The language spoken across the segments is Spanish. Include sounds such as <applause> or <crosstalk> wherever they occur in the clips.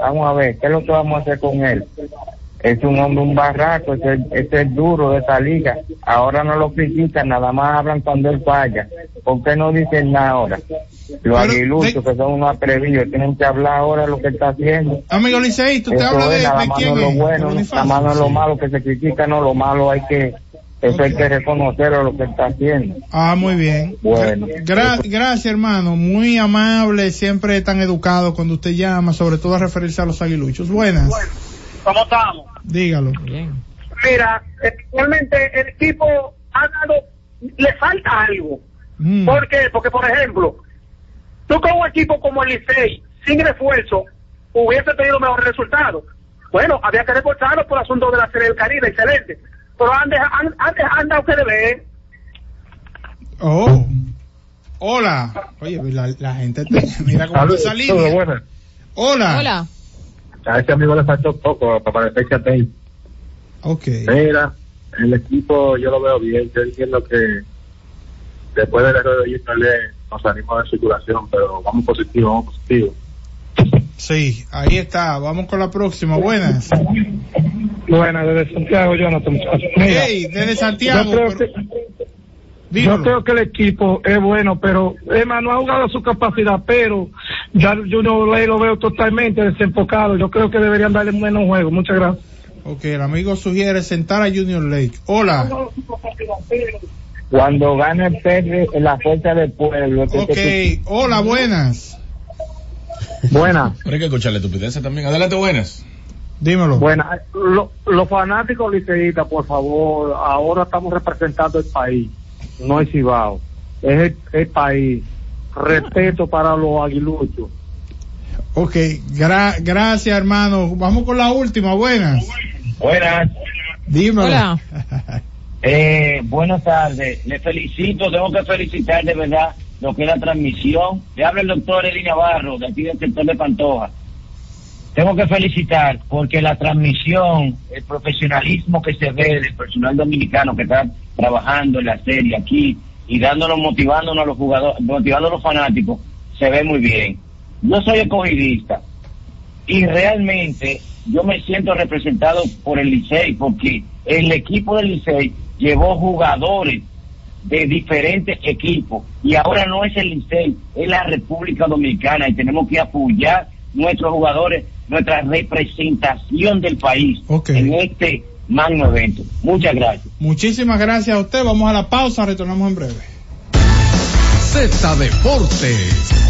vamos a ver, ¿qué es lo que vamos a hacer con él? Es un hombre, un barraco, ese, ese es duro de esa liga. Ahora no lo critican, nada más hablan cuando él falla. ¿Por qué no dicen nada ahora? Los aguiluchos, que son unos atrevidos, tienen que hablar ahora lo que está haciendo. Amigo Licey, tú te Eso hablas es, de, nada de más quién lo bueno, nada más no lo malo que se critica, no lo malo hay que, eso hay que reconocerlo lo que está haciendo. Ah, muy bien. Bueno. Gra- gracias, hermano. Muy amable, siempre tan educado cuando usted llama, sobre todo a referirse a los aguiluchos. Buenas. ¿Cómo estamos? Dígalo. Mira, actualmente el equipo ha dado, le falta algo. Mm. ¿Por qué? Porque, por ejemplo, tú con un equipo como el Licey, sin refuerzo, hubiese tenido mejores resultados. Bueno, había que reportarlo por asunto de la Serie del Caribe, excelente. Pero han, han, han dado que deber. Oh. Hola. Oye, la, la gente, te- <laughs> mira cómo está esa línea. Hola. Hola. A ese amigo le faltó poco para parecer que Ok. Mira, el equipo yo lo veo bien. Yo entiendo que después del error de Houston nos salimos de circulación, pero vamos positivo, vamos positivo. Sí, ahí está. Vamos con la próxima. Buenas. Buenas, desde Santiago, Jonathan. Mira, Hey, desde Santiago. yo creo que- Dígalo. Yo creo que el equipo es bueno, pero Emma no ha jugado a su capacidad, pero ya Junior Ley lo veo totalmente desenfocado. Yo creo que deberían darle menos juego. Muchas gracias. Ok, el amigo sugiere sentar a Junior Lake. Hola. Cuando gana el PR, la fuerza del pueblo. Ok, hola, buenas. Buenas. Pero hay que escucharle estupideces también. Adelante, buenas. Dímelo. Buenas. Lo- los fanáticos liceístas, por favor, ahora estamos representando el país, no el Cibao. Es el, el país. Respeto para los aguiluchos. Ok, gra- gracias, hermano. Vamos con la última. Buenas. Buenas. Dímelo. Hola. <laughs> Eh, buenas tardes, le felicito, tengo que felicitar de verdad lo que es la transmisión. Le habla el doctor Eli Navarro, de aquí del sector de Pantoja. Tengo que felicitar porque la transmisión, el profesionalismo que se ve del personal dominicano que está trabajando en la serie aquí y dándonos, motivándonos a los jugadores, motivando a los fanáticos, se ve muy bien. Yo soy escogidista y realmente yo me siento representado por el Licey porque el equipo del Licey llevó jugadores de diferentes equipos y ahora no es el Licey, es la República Dominicana y tenemos que apoyar nuestros jugadores, nuestra representación del país en este magno evento. Muchas gracias. Muchísimas gracias a usted. Vamos a la pausa. Retornamos en breve. Z Deportes.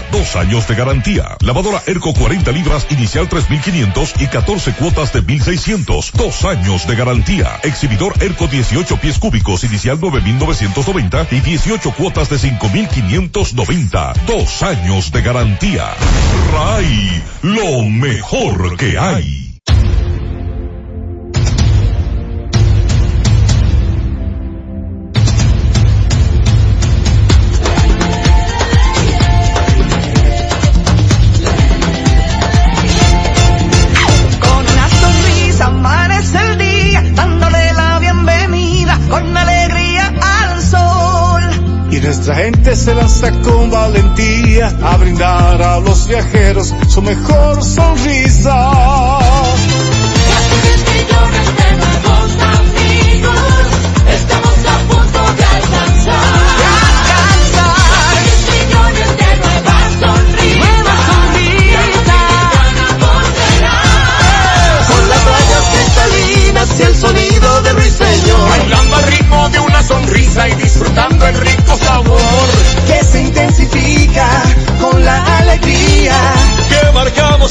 dos años de garantía. Lavadora Erco 40 libras inicial 3500 y 14 cuotas de 1600, dos años de garantía. Exhibidor Erco 18 pies cúbicos inicial 9990 y 18 cuotas de 5590, dos años de garantía. Ray, lo mejor que hay. Y nuestra gente se lanza con valentía a brindar a los viajeros su mejor sonrisa. millones de nuevos amigos, estamos a punto de alcanzar. De alcanzar. millones de nuevas sonrisas. Nuevas sonrisas. Con las rayas cristalinas y el sonido de ruiseñor. Una sonrisa y disfrutando el rico sabor que se intensifica con la alegría. que marcamos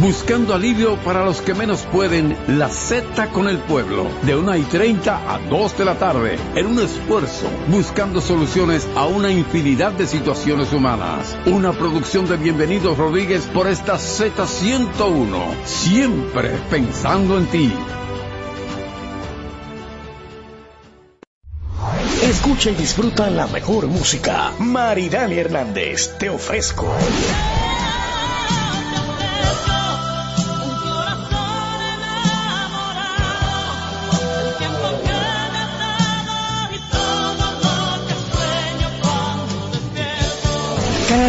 Buscando alivio para los que menos pueden, la Z con el pueblo, de 1 y 30 a 2 de la tarde, en un esfuerzo, buscando soluciones a una infinidad de situaciones humanas. Una producción de Bienvenidos Rodríguez por esta Z101, siempre pensando en ti. Escucha y disfruta la mejor música. Maridani Hernández, te ofrezco.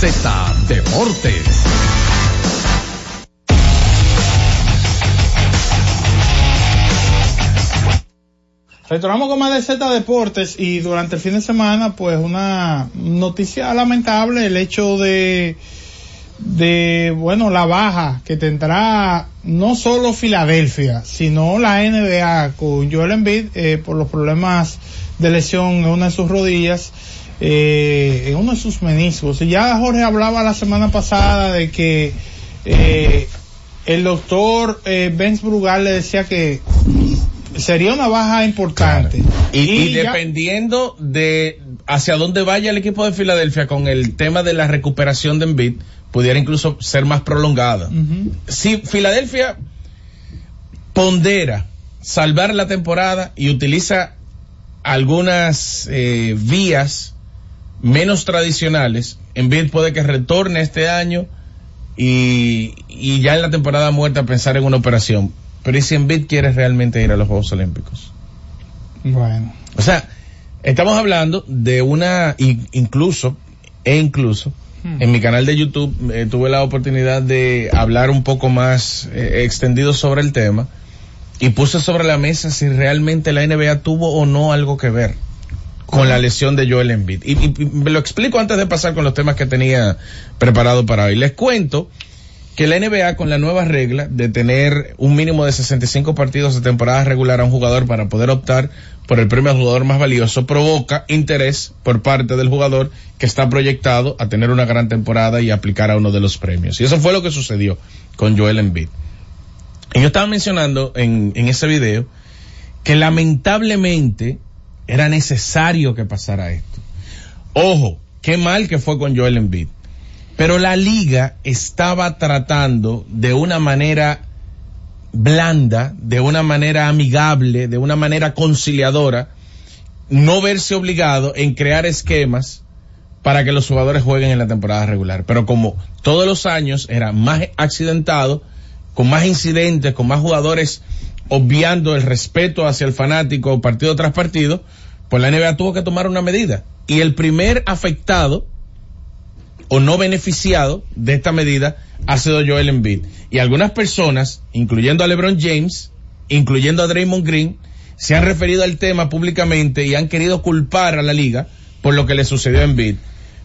Z Deportes. Retornamos con más de Z Deportes y durante el fin de semana, pues una noticia lamentable, el hecho de, de, bueno, la baja que tendrá no solo Filadelfia, sino la NBA con Joel Embiid eh, por los problemas de lesión en una de sus rodillas, eh, en uno de sus meniscos. Ya Jorge hablaba la semana pasada de que eh, el doctor eh, Benz Brugal le decía que sería una baja importante. Y, y dependiendo de hacia dónde vaya el equipo de Filadelfia con el tema de la recuperación de Embiid, pudiera incluso ser más prolongada. Si Filadelfia pondera salvar la temporada y utiliza algunas eh, vías menos tradicionales, Embiid puede que retorne este año y, y ya en la temporada muerta pensar en una operación. Pero ¿y si Embiid quiere realmente ir a los Juegos Olímpicos? Bueno. O sea, estamos hablando de una, in- incluso, e incluso, Hmm. en mi canal de YouTube eh, tuve la oportunidad de hablar un poco más eh, extendido sobre el tema y puse sobre la mesa si realmente la NBA tuvo o no algo que ver con la lesión de Joel Embiid. Y, me lo explico antes de pasar con los temas que tenía preparado para hoy. Les cuento que la NBA con la nueva regla de tener un mínimo de 65 partidos de temporada regular a un jugador para poder optar por el premio al jugador más valioso provoca interés por parte del jugador que está proyectado a tener una gran temporada y aplicar a uno de los premios. Y eso fue lo que sucedió con Joel Embiid. Y yo estaba mencionando en, en ese video que lamentablemente era necesario que pasara esto. Ojo, qué mal que fue con Joel Embiid. Pero la liga estaba tratando de una manera blanda, de una manera amigable, de una manera conciliadora, no verse obligado en crear esquemas para que los jugadores jueguen en la temporada regular. Pero como todos los años era más accidentado, con más incidentes, con más jugadores obviando el respeto hacia el fanático partido tras partido, pues la NBA tuvo que tomar una medida. Y el primer afectado o no beneficiado de esta medida ha sido Joel Embiid. Y algunas personas, incluyendo a LeBron James, incluyendo a Draymond Green, se han referido al tema públicamente y han querido culpar a la liga por lo que le sucedió a Embiid.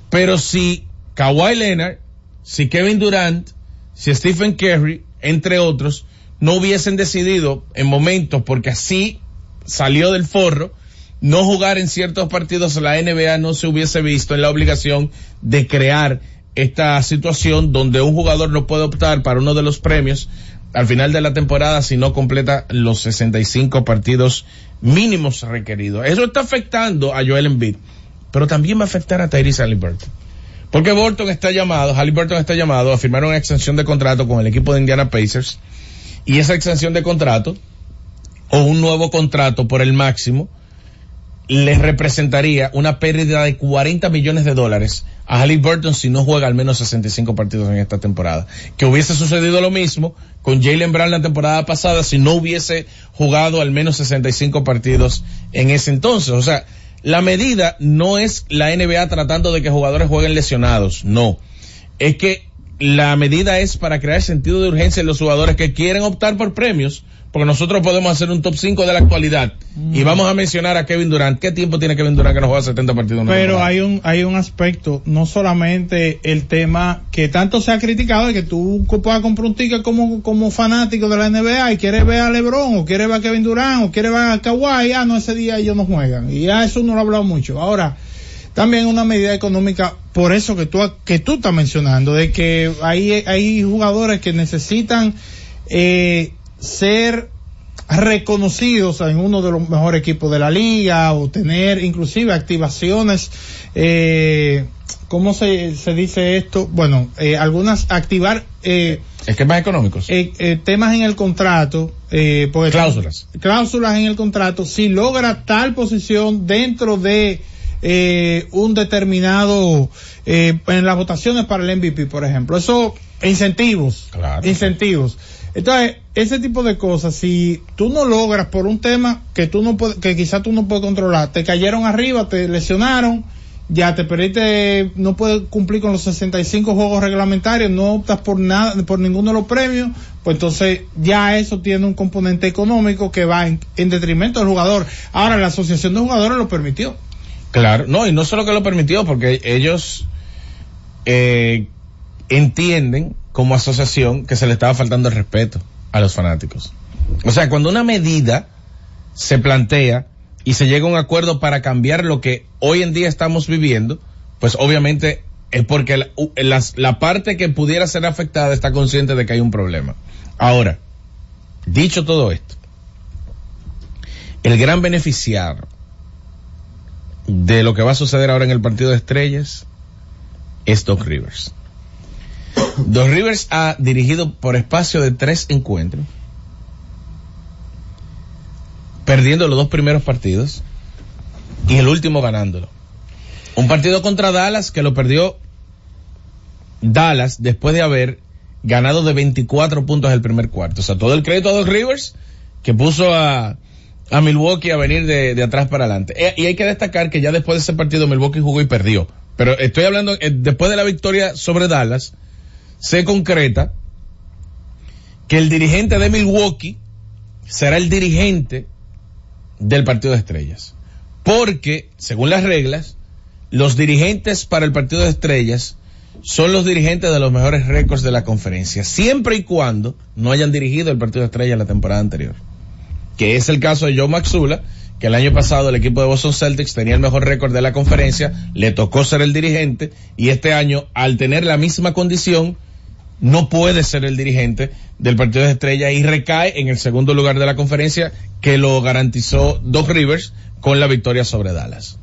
Pero si Kawhi Leonard, si Kevin Durant, si Stephen Curry, entre otros, no hubiesen decidido en momentos, porque así salió del forro, no jugar en ciertos partidos, la NBA no se hubiese visto en la obligación de crear esta situación donde un jugador no puede optar para uno de los premios al final de la temporada si no completa los 65 partidos mínimos requeridos. Eso está afectando a Joel Embiid, pero también va a afectar a Tyrese Halliburton. Porque Burton está llamado, Halliburton está llamado a firmar una extensión de contrato con el equipo de Indiana Pacers y esa extensión de contrato o un nuevo contrato por el máximo le representaría una pérdida de 40 millones de dólares a Halliburton si no juega al menos 65 partidos en esta temporada. Que hubiese sucedido lo mismo con Jalen Brown la temporada pasada si no hubiese jugado al menos 65 partidos en ese entonces. O sea, la medida no es la NBA tratando de que jugadores jueguen lesionados, no. Es que la medida es para crear sentido de urgencia en los jugadores que quieren optar por premios porque nosotros podemos hacer un top 5 de la actualidad y Mm. vamos a mencionar a Kevin Durant. ¿Qué tiempo tiene Kevin Durant que no juega 70 partidos? Pero hay un, hay un aspecto, no solamente el tema que tanto se ha criticado de que tú puedas comprar un ticket como, como fanático de la NBA y quieres ver a LeBron o quieres ver a Kevin Durant o quieres ver a Kawhi, ah, no, ese día ellos no juegan. Y ya eso no lo he hablado mucho. Ahora, también una medida económica, por eso que tú, que tú estás mencionando, de que hay, hay jugadores que necesitan, eh, ser reconocidos en uno de los mejores equipos de la liga o tener inclusive activaciones eh, ¿cómo se, se dice esto? bueno eh, algunas activar eh, esquemas económicos eh, eh, temas en el contrato eh, Cláusulas. cláusulas en el contrato si logra tal posición dentro de eh, un determinado eh, en las votaciones para el MVP por ejemplo eso incentivos incentivos entonces ese tipo de cosas si tú no logras por un tema que tú no puedes, que quizás tú no puedes controlar te cayeron arriba te lesionaron ya te perdiste, no puedes cumplir con los 65 juegos reglamentarios, no optas por nada, por ninguno de los premios, pues entonces ya eso tiene un componente económico que va en, en detrimento del jugador. Ahora la asociación de jugadores lo permitió. Claro, no, y no solo que lo permitió, porque ellos eh, entienden como asociación que se le estaba faltando el respeto a los fanáticos. O sea, cuando una medida se plantea y se llega a un acuerdo para cambiar lo que hoy en día estamos viviendo, pues obviamente es porque la, la parte que pudiera ser afectada está consciente de que hay un problema. Ahora, dicho todo esto, el gran beneficiario de lo que va a suceder ahora en el partido de estrellas es Doc Rivers. Doc Rivers ha dirigido por espacio de tres encuentros, perdiendo los dos primeros partidos y el último ganándolo. Un partido contra Dallas que lo perdió Dallas después de haber ganado de 24 puntos el primer cuarto. O sea, todo el crédito a Doc Rivers que puso a, a Milwaukee a venir de, atrás para adelante. Eh, y hay que destacar que ya después de ese partido Milwaukee jugó y perdió. Pero estoy hablando, eh, después de la victoria sobre Dallas, se concreta que el dirigente de Milwaukee será el dirigente del partido de estrellas. Porque, según las reglas, los dirigentes para el partido de estrellas son los dirigentes de los mejores récords de la conferencia, siempre y cuando no hayan dirigido el partido de estrellas la temporada anterior. Que es el caso de Joe Maxula, que el año pasado el equipo de Boston Celtics tenía el mejor récord de la conferencia, le tocó ser el dirigente, y este año, al tener la misma condición, no puede ser el dirigente del partido de estrella y recae en el segundo lugar de la conferencia que lo garantizó Doc Rivers con la victoria sobre Dallas.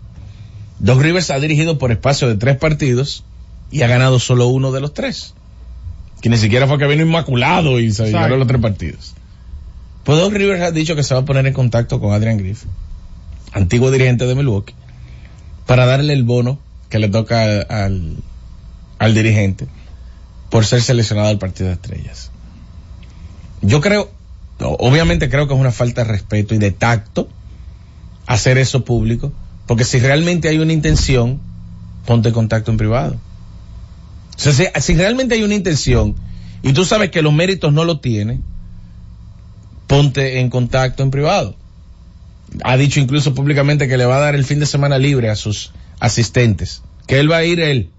Doc Rivers ha dirigido por espacio de tres partidos y ha ganado solo uno de los tres. Que ni siquiera fue que vino inmaculado y se ganó los tres partidos. Pues Rivers ha dicho que se va a poner en contacto con Adrian Griffin, antiguo dirigente de Milwaukee, para darle el bono que le toca al, al, dirigente por ser seleccionado al partido de estrellas. Yo creo, obviamente creo que es una falta de respeto y de tacto hacer eso público, porque si realmente hay una intención, ponte en contacto en privado. O sea, si, si realmente hay una intención y tú sabes que los méritos no lo tiene, ponte en contacto en privado. Ha dicho incluso públicamente que le va a dar el fin de semana libre a sus asistentes, que él va a ir él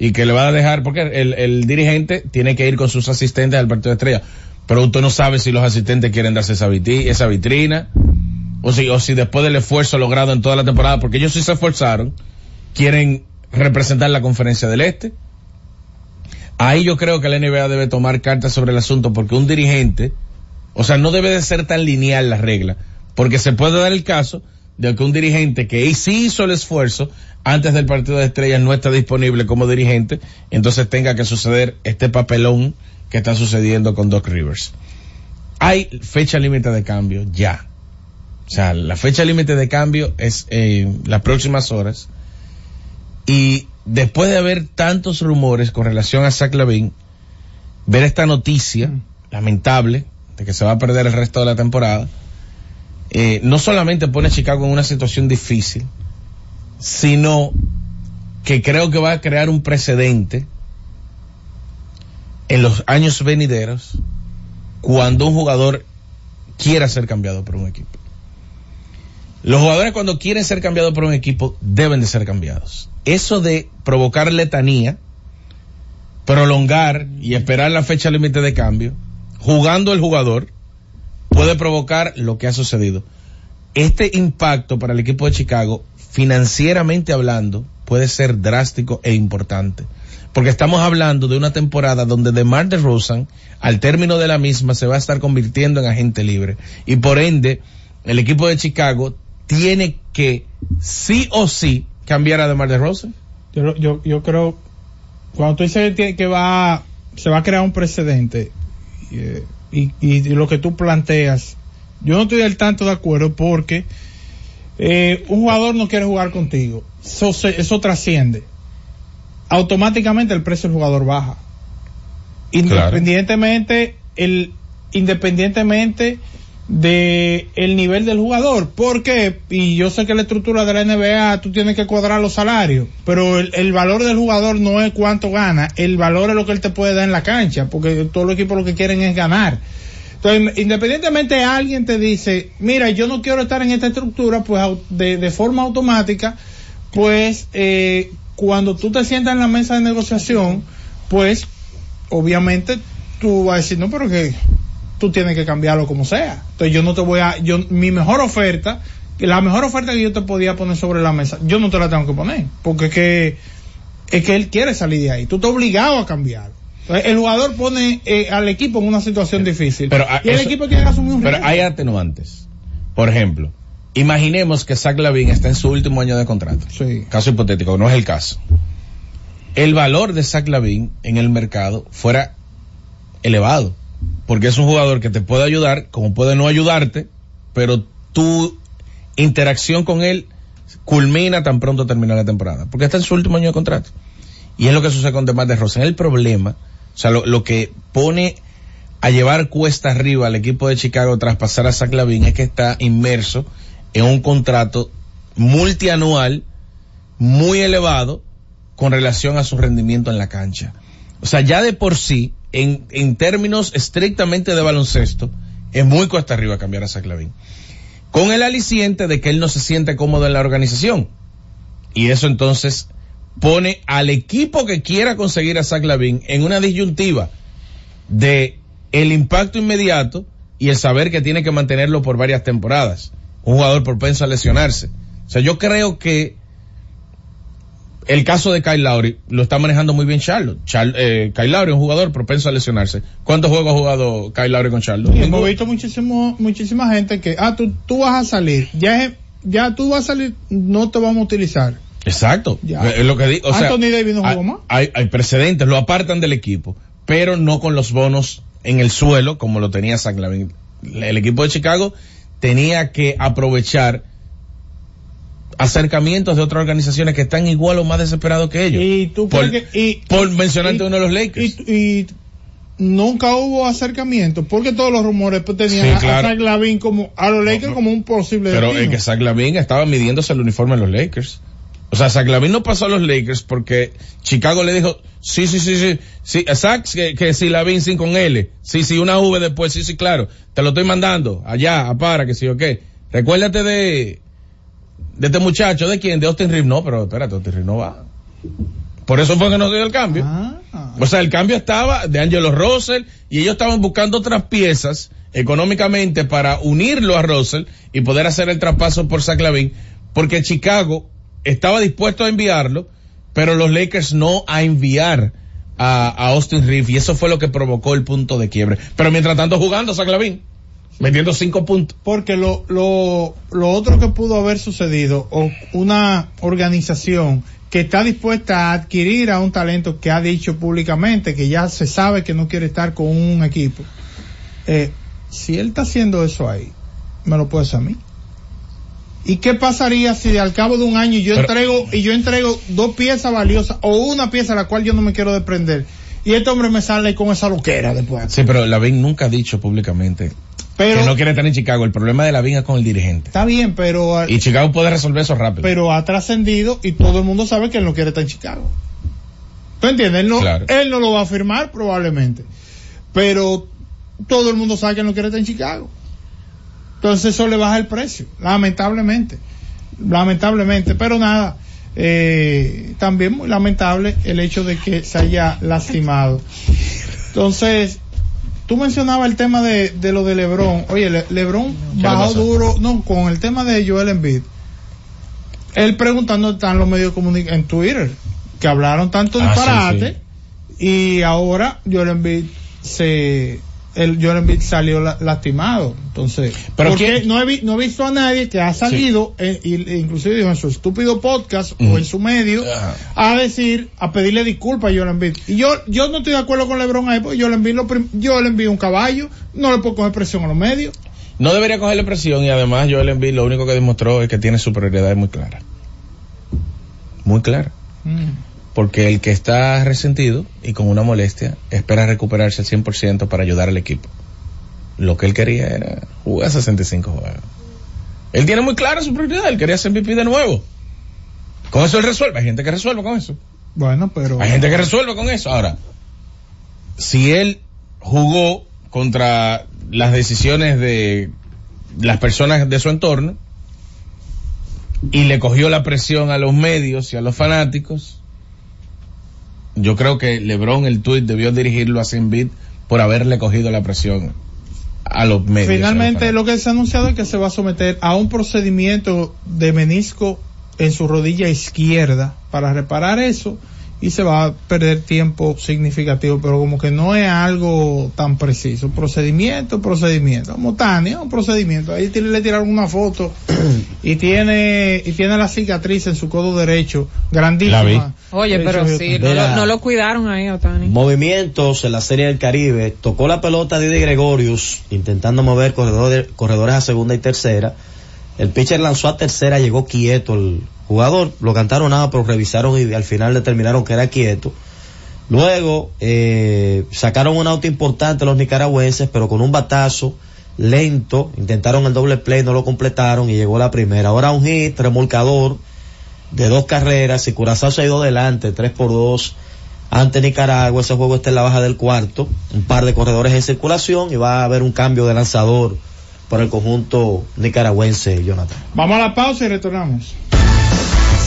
y que le va a dejar, porque el, dirigente tiene que ir con sus asistentes al partido de estrella, pero usted no sabe si los asistentes quieren darse esa, esa vitrina, o si, o si después del esfuerzo logrado en toda la temporada, porque ellos sí se esforzaron, quieren representar la conferencia del Este. Ahí yo creo que la NBA debe tomar cartas sobre el asunto, porque un dirigente, o sea, no debe de ser tan lineal la regla, porque se puede dar el caso de que un dirigente que sí hizo el esfuerzo antes del partido de estrellas no está disponible como dirigente, entonces tenga que suceder este papelón que está sucediendo con Doc Rivers. Hay fecha límite de cambio ya. O sea, la fecha límite de cambio es eh, las próximas horas. Y después de haber tantos rumores con relación a Zach Lavin, ver esta noticia lamentable de que se va a perder el resto de la temporada, eh, no solamente pone a Chicago en una situación difícil, sino que creo que va a crear un precedente en los años venideros cuando un jugador quiera ser cambiado por un equipo. Los jugadores cuando quieren ser cambiados por un equipo deben de ser cambiados. Eso de provocar letanía, prolongar y esperar la fecha límite de cambio, jugando el jugador, puede provocar lo que ha sucedido. Este impacto para el equipo de Chicago, financieramente hablando, puede ser drástico e importante. Porque estamos hablando de una temporada donde DeMar DeRozan, al término de la misma, se va a estar convirtiendo en agente libre. Y por ende, el equipo de Chicago tiene que, sí o sí, cambiar a DeMar DeRozan. Yo, yo, yo creo, cuando tú dices que, va, se va a crear un precedente, y, y, lo que tú planteas, yo no estoy del tanto de acuerdo porque eh, un jugador no quiere jugar contigo. Eso, eso trasciende. Automáticamente el precio del jugador baja. Independientemente, el, independientemente de el nivel del jugador. porque Y yo sé que la estructura de la NBA tú tienes que cuadrar los salarios, pero el, valor del jugador no es cuánto gana, el valor es lo que él te puede dar en la cancha, porque todos los equipos lo que quieren es ganar. Entonces, independientemente alguien te dice, mira, yo no quiero estar en esta estructura, pues de, de forma automática, pues eh, cuando tú te sientas en la mesa de negociación, pues obviamente tú vas a decir, no, pero que tú tienes que cambiarlo como sea. Entonces yo no te voy a, yo, mi mejor oferta, la mejor oferta que yo te podía poner sobre la mesa, yo no te la tengo que poner, porque es que, es que él quiere salir de ahí. Tú estás obligado a cambiar. El jugador pone eh, al equipo en una situación difícil. Pero, y el eso, equipo tiene que asumir un Pero riesgo. hay atenuantes. Por ejemplo, imaginemos que Zach Lavin está en su último año de contrato. Sí. Caso hipotético, no es el caso. El valor de Zach Lavin en el mercado fuera elevado porque es un jugador que te puede ayudar, como puede no ayudarte, pero tu interacción con él culmina tan pronto termina la temporada, porque está en su último año de contrato. Y es lo que sucede con Demar de Rosen. El problema, o sea, lo, lo, que pone a llevar cuesta arriba al equipo de Chicago tras pasar a Zach Lavin es que está inmerso en un contrato multianual muy elevado con relación a su rendimiento en la cancha. O sea, ya de por sí, en, términos estrictamente de baloncesto, es muy cuesta arriba cambiar a Zach Lavin. Con el aliciente de que él no se siente cómodo en la organización. Y eso entonces pone al equipo que quiera conseguir a Zach Lavin en una disyuntiva de el impacto inmediato y el saber que tiene que mantenerlo por varias temporadas. Un jugador propenso a lesionarse. O sea, yo creo que el caso de Kyle Lowry lo está manejando muy bien Charlotte. Char eh, Kyle Lowry es un jugador propenso a lesionarse. ¿Cuántos juegos ha jugado Kyle Lowry con Charlotte? Sí, hemos visto muchísimo, muchísima gente que, ah, tú, tú vas a salir, ya, es, ya tú vas a salir, no te vamos a utilizar. Exacto. Ya. Es lo que digo. O Anthony Davis no jugó más. Hay, hay, precedentes, lo apartan del equipo, pero no con los bonos en el suelo como lo tenía Zach Lavin. El equipo de Chicago tenía que aprovechar acercamientos de otras organizaciones que están igual o más desesperados que ellos. Y tú por, que, y, por mencionarte uno de los Lakers. Y, y, nunca hubo acercamiento porque todos los rumores pues, tenían sí, claro. a Zach Lavin como a los Lakers no, como un posible pero destino. es que Zach Lavin estaba midiéndose el uniforme de los Lakers o sea Zach Lavin no pasó a los Lakers porque Chicago le dijo sí sí sí sí sí Zach que, que si Lavin sin con L sí sí una V después sí sí claro te lo estoy mandando allá a para que sí o qué recuérdate de de este muchacho, ¿de quién? De Austin Reeves. No, pero espérate, Austin Reeves no va. Por eso fue que no dio el cambio. Ah. O sea, el cambio estaba de Angelo Russell y ellos estaban buscando otras piezas económicamente para unirlo a Russell y poder hacer el traspaso por Zach Lavin, porque Chicago estaba dispuesto a enviarlo, pero los Lakers no a enviar a, a Austin Reeves y eso fue lo que provocó el punto de quiebre. Pero mientras tanto jugando Zach Lavin metiendo cinco puntos. Porque lo, lo, lo otro que pudo haber sucedido, o una organización que está dispuesta a adquirir a un talento que ha dicho públicamente que ya se sabe que no quiere estar con un equipo, eh, si él está haciendo eso ahí, me lo puede hacer a mí. ¿Y qué pasaría si al cabo de un año yo Pero- entrego y yo entrego dos piezas valiosas o una pieza a la cual yo no me quiero desprender? Y este hombre me sale con esa loquera después. Sí, pero Lavín nunca ha dicho públicamente Pero que no quiere estar en Chicago. El problema de Lavín es con el dirigente. está bien, pero Y Chicago puede resolver eso rápido. pero ha trascendido y todo el mundo sabe que él no quiere estar en Chicago. ¿Tú entiendes? Él no, Claro. él no lo va a firmar probablemente. Pero todo el mundo sabe que él no quiere estar en Chicago. Entonces eso le baja el precio, lamentablemente. Lamentablemente. Pero nada, eh, también muy lamentable el hecho de que se haya lastimado. Entonces, tú mencionabas el tema de, de lo de Lebron. Oye, Le- Lebron ¿Qué le bajó duro, no, con el tema de Joel Embiid. Él preguntando están los medios de comunicación en Twitter, que hablaron tanto Ah, sí, disparate, y ahora Joel Embiid se, el Joel Embiid salió la- lastimado. Entonces, Pero porque ¿quién- no he, vi- no he visto a nadie que ha salido, eh, y- e inclusive dijo en su estúpido podcast o en su medio, a decir, a pedirle disculpas a Joel Embiid. Y yo, yo no estoy de acuerdo con LeBron ahí, porque Joel Embiid, lo Joel Embiid un caballo, no le puedo coger presión a los medios. No debería cogerle presión y además Joel Embiid lo único que demostró es que tiene su prioridad muy clara. Muy clara. Porque el que está resentido y con una molestia espera recuperarse al 100% para ayudar al equipo. Lo que él quería era jugar 65 juegos. Él tiene muy clara su prioridad, él quería ser MVP de nuevo. Con eso él resuelve, hay gente que resuelve con eso. Bueno, pero... Hay gente que resuelve con eso. Ahora, si él jugó contra las decisiones de las personas de su entorno y le cogió la presión a los medios y a los fanáticos, yo creo que LeBron el tuit debió dirigirlo a Embiid por haberle cogido la presión a los medios. Finalmente lo que se ha anunciado es que se va a someter a un procedimiento de menisco en su rodilla izquierda para reparar eso y se va a perder tiempo significativo, pero como que no es algo tan preciso. Procedimiento, procedimiento. Como Tania, un procedimiento. Ahí tiene- le tiraron una foto y tiene y tiene la cicatriz en su codo derecho, grandísima. La vi. Oye, De pero sí, no, lo, no lo cuidaron ahí, Otani. Movimientos en la Serie del Caribe. Tocó la pelota Didi Gregorius, intentando mover corredores, corredores a segunda y tercera. El pitcher lanzó a tercera, llegó quieto el jugador. Lo cantaron nada, pero revisaron y al final determinaron que era quieto. Luego eh, sacaron un auto importante los nicaragüenses, pero con un batazo lento. Intentaron el doble play, no lo completaron y llegó la primera. Ahora un hit, remolcador de dos carreras y Curazao se ha ido adelante, 3 por 2 ante Nicaragua. Ese juego está en la baja del cuarto. Un par de corredores en circulación y va a haber un cambio de lanzador para el conjunto nicaragüense, Jonathan. Vamos a la pausa y retornamos.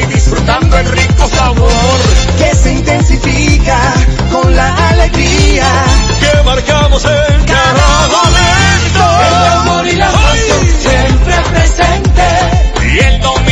Y disfrutando el rico sabor. Que se intensifica con la alegría. Que marcamos en cada momento. El amor y la pasión siempre presente. Y el dominicano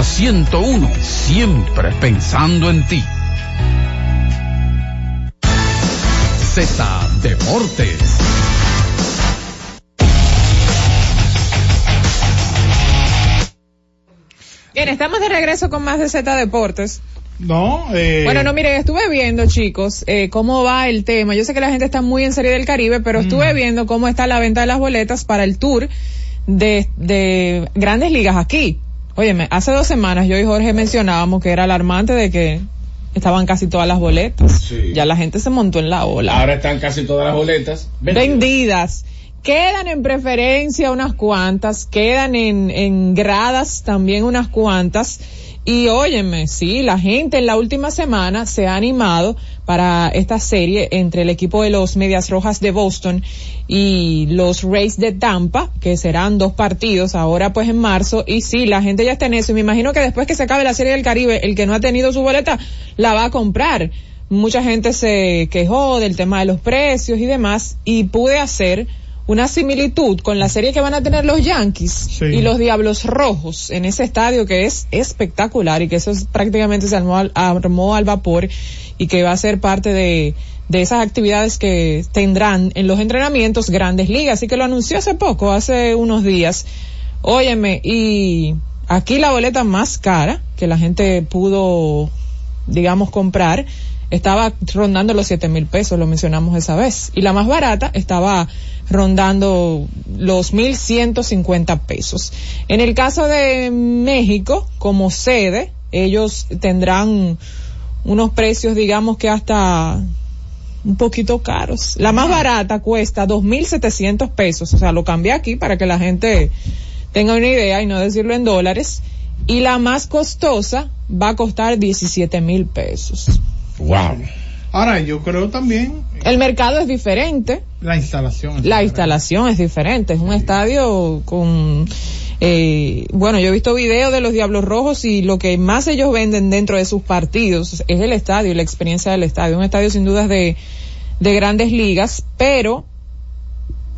Z101, siempre pensando en ti. Z Deportes. Bien, estamos de regreso con más de Z Deportes. No, eh, Bueno, no, miren, estuve viendo, chicos, eh, cómo va el tema. Yo sé que la gente está muy en Serie del Caribe, pero estuve viendo cómo está la venta de las boletas para el tour de, de grandes ligas aquí. Óyeme, hace dos semanas yo y Jorge mencionábamos que era alarmante de que estaban casi todas las boletas. Ya la gente se montó en la ola. Ahora están casi todas las boletas vendidas. Quedan en preferencia unas cuantas, quedan en, en gradas también unas cuantas. Y óyeme, sí, la gente en la última semana se ha animado para esta serie entre el equipo de los Medias Rojas de Boston y los Rays de Tampa, que serán dos partidos ahora pues en marzo. Y sí, la gente ya está en eso. Y me imagino que después que se acabe la serie del Caribe, el que no ha tenido su boleta la va a comprar. Mucha gente se quejó del tema de los precios y demás y pude hacer una similitud con la serie que van a tener los Yankees y los Diablos Rojos en ese estadio que es espectacular y que eso es, prácticamente se armó al, armó al vapor y que va a ser parte de, de esas actividades que tendrán en los entrenamientos grandes ligas. Así que lo anunció hace poco, hace unos días. Óyeme, y aquí la boleta más cara que la gente pudo, digamos, comprar estaba rondando los siete mil pesos, lo mencionamos esa vez. Y la más barata estaba rondando los mil ciento cincuenta pesos. En el caso de México, como sede, ellos tendrán unos precios, digamos que hasta un poquito caros. La más barata cuesta dos mil setecientos pesos, o sea, lo cambié aquí para que la gente tenga una idea y no decirlo en dólares. Y la más costosa va a costar 17 mil pesos. Wow. Ahora, yo creo también. El mercado es diferente. La instalación. Es la instalación es diferente. Es un estadio con. Eh, bueno, yo he visto videos de los Diablos Rojos y lo que más ellos venden dentro de sus partidos es el estadio, la experiencia del estadio. Un estadio sin dudas de, de grandes ligas, pero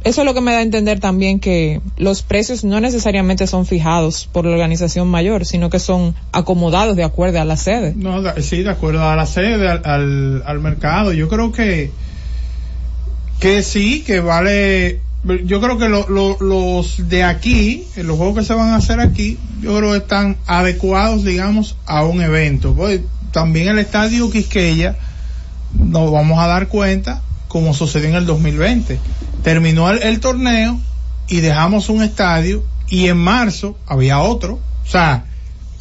eso es lo que me da a entender también que los precios no necesariamente son fijados por la organización mayor, sino que son acomodados de acuerdo a la sede. No, sí, de acuerdo a la sede, al, al, al mercado. Yo creo que, que sí, que vale. Yo creo que lo, lo, los de aquí, los juegos que se van a hacer aquí, yo creo que están adecuados, digamos, a un evento. Pues, también el estadio Quisqueya, nos vamos a dar cuenta, como sucedió en el 2020 terminó el, torneo y dejamos un estadio y en marzo había otro. O sea,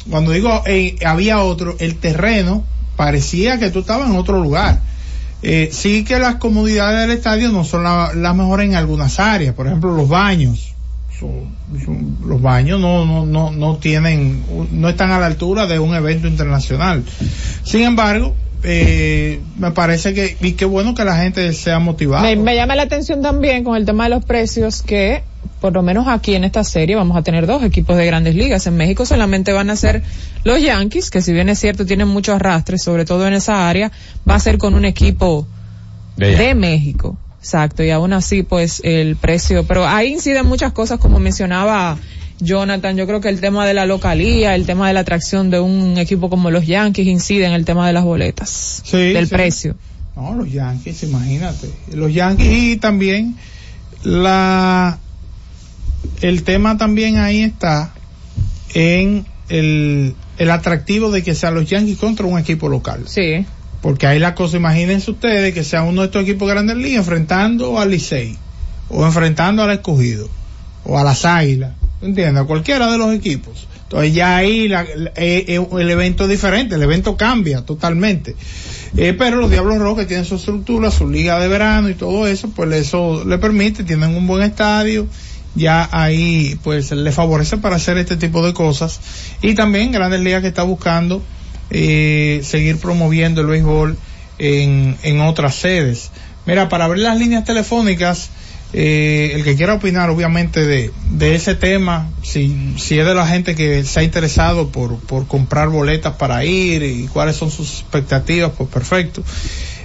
cuando digo eh, había otro, el terreno parecía que tú estabas en otro lugar. Eh, sí que las comodidades del estadio no son las la mejores en algunas áreas, por ejemplo los baños. Los baños no, no, no, no tienen, no están a la altura de un evento internacional. Sin embargo, eh, me parece que, y qué bueno que la gente sea motivada. Me, me, llama la atención también con el tema de los precios que, por lo menos aquí en esta serie, vamos a tener dos equipos de grandes ligas. En México solamente van a ser los Yankees, que si bien es cierto tienen muchos arrastres, sobre todo en esa área, va a ser con un equipo de, de México. Exacto, y aún así, pues, el precio, pero ahí inciden muchas cosas, como mencionaba Jonathan, yo creo que el tema de la localía, el tema de la atracción de un equipo como los Yankees incide en el tema de las boletas, sí, del sí. precio. No, los Yankees, imagínate. Los Yankees y también la, el tema también ahí está en el, el atractivo de que sean los Yankees contra un equipo local. Sí. Porque ahí la cosa, imagínense ustedes que sea uno de estos equipos grandes ligas enfrentando al Licey, o enfrentando al escogido, o a las águilas ¿entiendes? A cualquiera de los equipos. Entonces ya ahí la, eh, eh, el evento es diferente, el evento cambia totalmente. Eh, pero los Diablos Rojos tienen su estructura, su liga de verano y todo eso, pues eso le permite, tienen un buen estadio ya ahí pues le favorece para hacer este tipo de cosas y también Grandes Ligas que está buscando eh, seguir promoviendo el béisbol en, en otras sedes. Mira, para abrir las líneas telefónicas, eh, el que quiera opinar obviamente de, ese tema, si, si es de la gente que se ha interesado por, por comprar boletas para ir y cuáles son sus expectativas, pues perfecto.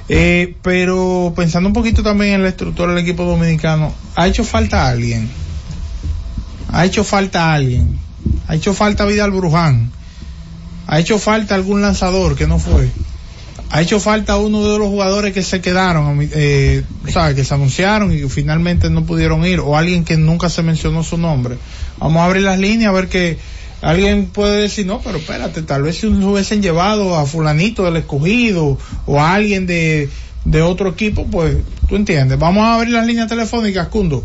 Eh, pero pensando un poquito también en la estructura del equipo dominicano, ¿ha hecho falta alguien? ¿Ha hecho falta alguien? ¿Ha hecho falta Vidal Bruján? ¿Ha hecho falta algún lanzador que no fue? Ha hecho falta uno de los jugadores que se quedaron, eh, ¿sabes? Que se anunciaron y finalmente no pudieron ir, o alguien que nunca se mencionó su nombre. Vamos a abrir las líneas a ver que alguien puede decir, no, pero espérate, tal vez si hubiesen llevado a fulanito del escogido o a alguien de, de otro equipo, pues tú entiendes. Vamos a abrir las líneas telefónicas, Cundo.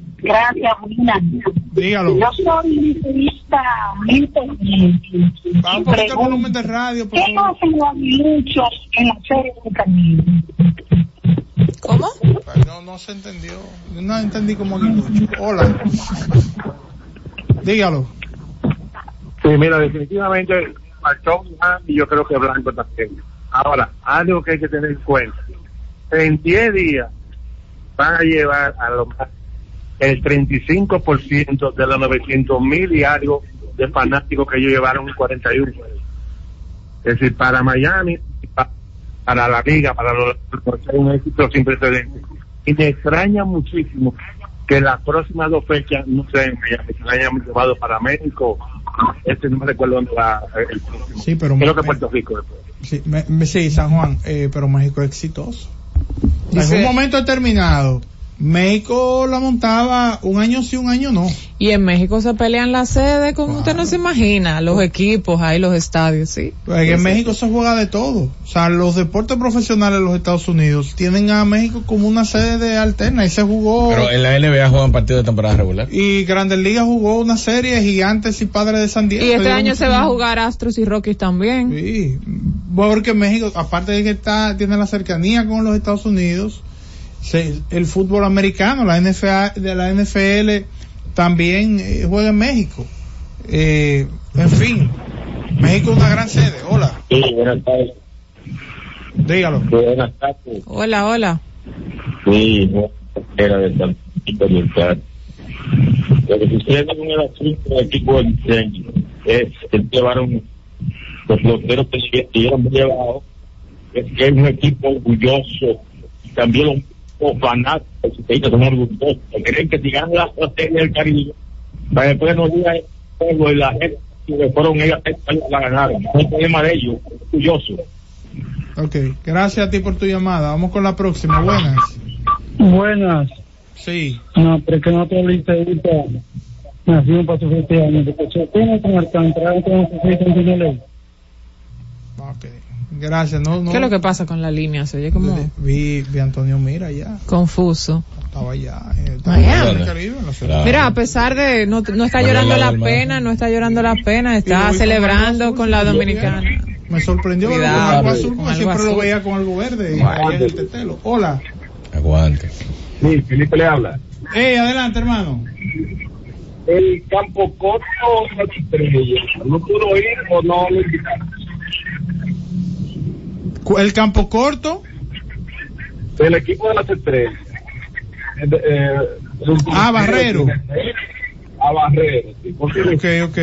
Gracias, Molina. Dígalo. Yo soy liceísta Vamos a poner el volumen de radio, por ¿Qué hacen los aguiluchos en la serie de camino? ¿Cómo? No, no se entendió. No entendí como aguilucho. Hola. Dígalo. Sí, mira, definitivamente Juan y yo creo que Blanco también. Ahora, algo que hay que tener en cuenta. En 10 días van a llevar a lo más el 35% de los 900 mil y algo de fanáticos que ellos llevaron en 41 juegos. Es decir, para Miami, pa- para la liga, para los un éxito sin precedentes. Y me extraña muchísimo que las próximas dos fechas, no sé, en Miami, se hayan llevado para México. Este no me recuerdo dónde va el próximo. Sí, pero Creo que Puerto Rico después. Sí, me- me- sí, San Juan, eh, pero México es exitoso. Dice- en un momento determinado, México la montaba un año sí, un año no. Y en México se pelean las sedes como usted no se imagina, los equipos, ahí los estadios, sí. Pues en México se juega de todo. O sea, los deportes profesionales de los Estados Unidos tienen a México como una sede de alterna y se jugó. Pero en la NBA juegan partidos de temporada regular. Y Grandes Ligas jugó una serie Gigantes y Padres de San Diego. Y este año se va a jugar Astros y Rockies también. Sí, porque México, aparte de que está, tiene la cercanía con los Estados Unidos, se- el fútbol americano, la NFL, de la NFL también eh, juega en México. Eh, en fin, México es una gran sede. Hola, Sí, buenas tardes. dígalo. Buenas tardes. Hola, hola. Sí, era de San Francisco Oriental. Lo que sucede con el asunto del equipo del diseño es que llevaron los peloteros que llevan muy abajo, es que es un equipo orgulloso, también los fanáticos que son orgullosos, que creen que si ganan la serie del Caribe, para después no digan el pueblo y la gente que fueron ellas la ganaron. No es problema de ellos, orgullosos. Ok, gracias a ti por tu llamada. Vamos con la próxima. Buenas. Buenas. Sí. No, pero es que nosotros liceístas nacimos para sufrir este año, porque si tiene con Alcántara, tenemos que sufrir con Gracias. No, no. ¿Qué es lo que pasa con la línea? Se oye como Vi, vi a Antonio Mira ya. confuso. Estaba allá. eh, estaba Miami. en el Caribe, en la ciudad. Mira, a pesar de no, no está llorando la pena, no está llorando la pena, está celebrando con la dominicana. Me sorprendió verlo Cuidado, con algo azul con porque algo siempre lo veía con algo verde. y Aguante. ahí en el tetelo. Hola. Aguante. Sí, Felipe le habla. Hey, adelante, hermano. El campo corto no pudo ir o no lo invitaron. El campo corto. El equipo de las estrellas. Eh, eh, Ah, Barrero. A Barrero. sí, Ok, ok.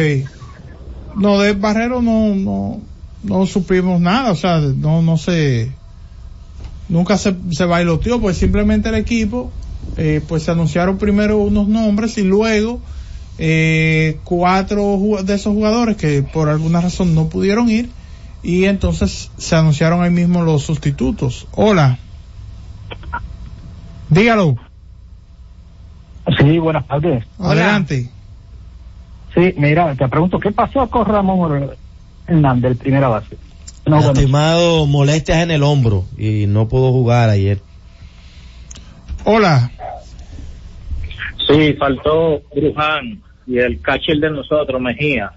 No, de Barrero no, no, no supimos nada, o sea, no, no se, nunca se, se bailoteó, pues simplemente el equipo, eh, pues se anunciaron primero unos nombres y luego, eh, cuatro de esos jugadores que por alguna razón no pudieron ir y entonces se anunciaron ahí mismo los sustitutos. Hola. Dígalo. Sí, buenas tardes. Adelante. Sí, mira, te pregunto, ¿qué pasó con Ramón Hernández, el primera base? Lastimado, molestias en el hombro y no pudo jugar ayer. Hola. Sí, faltó Bruján y el catcher de nosotros, Mejía,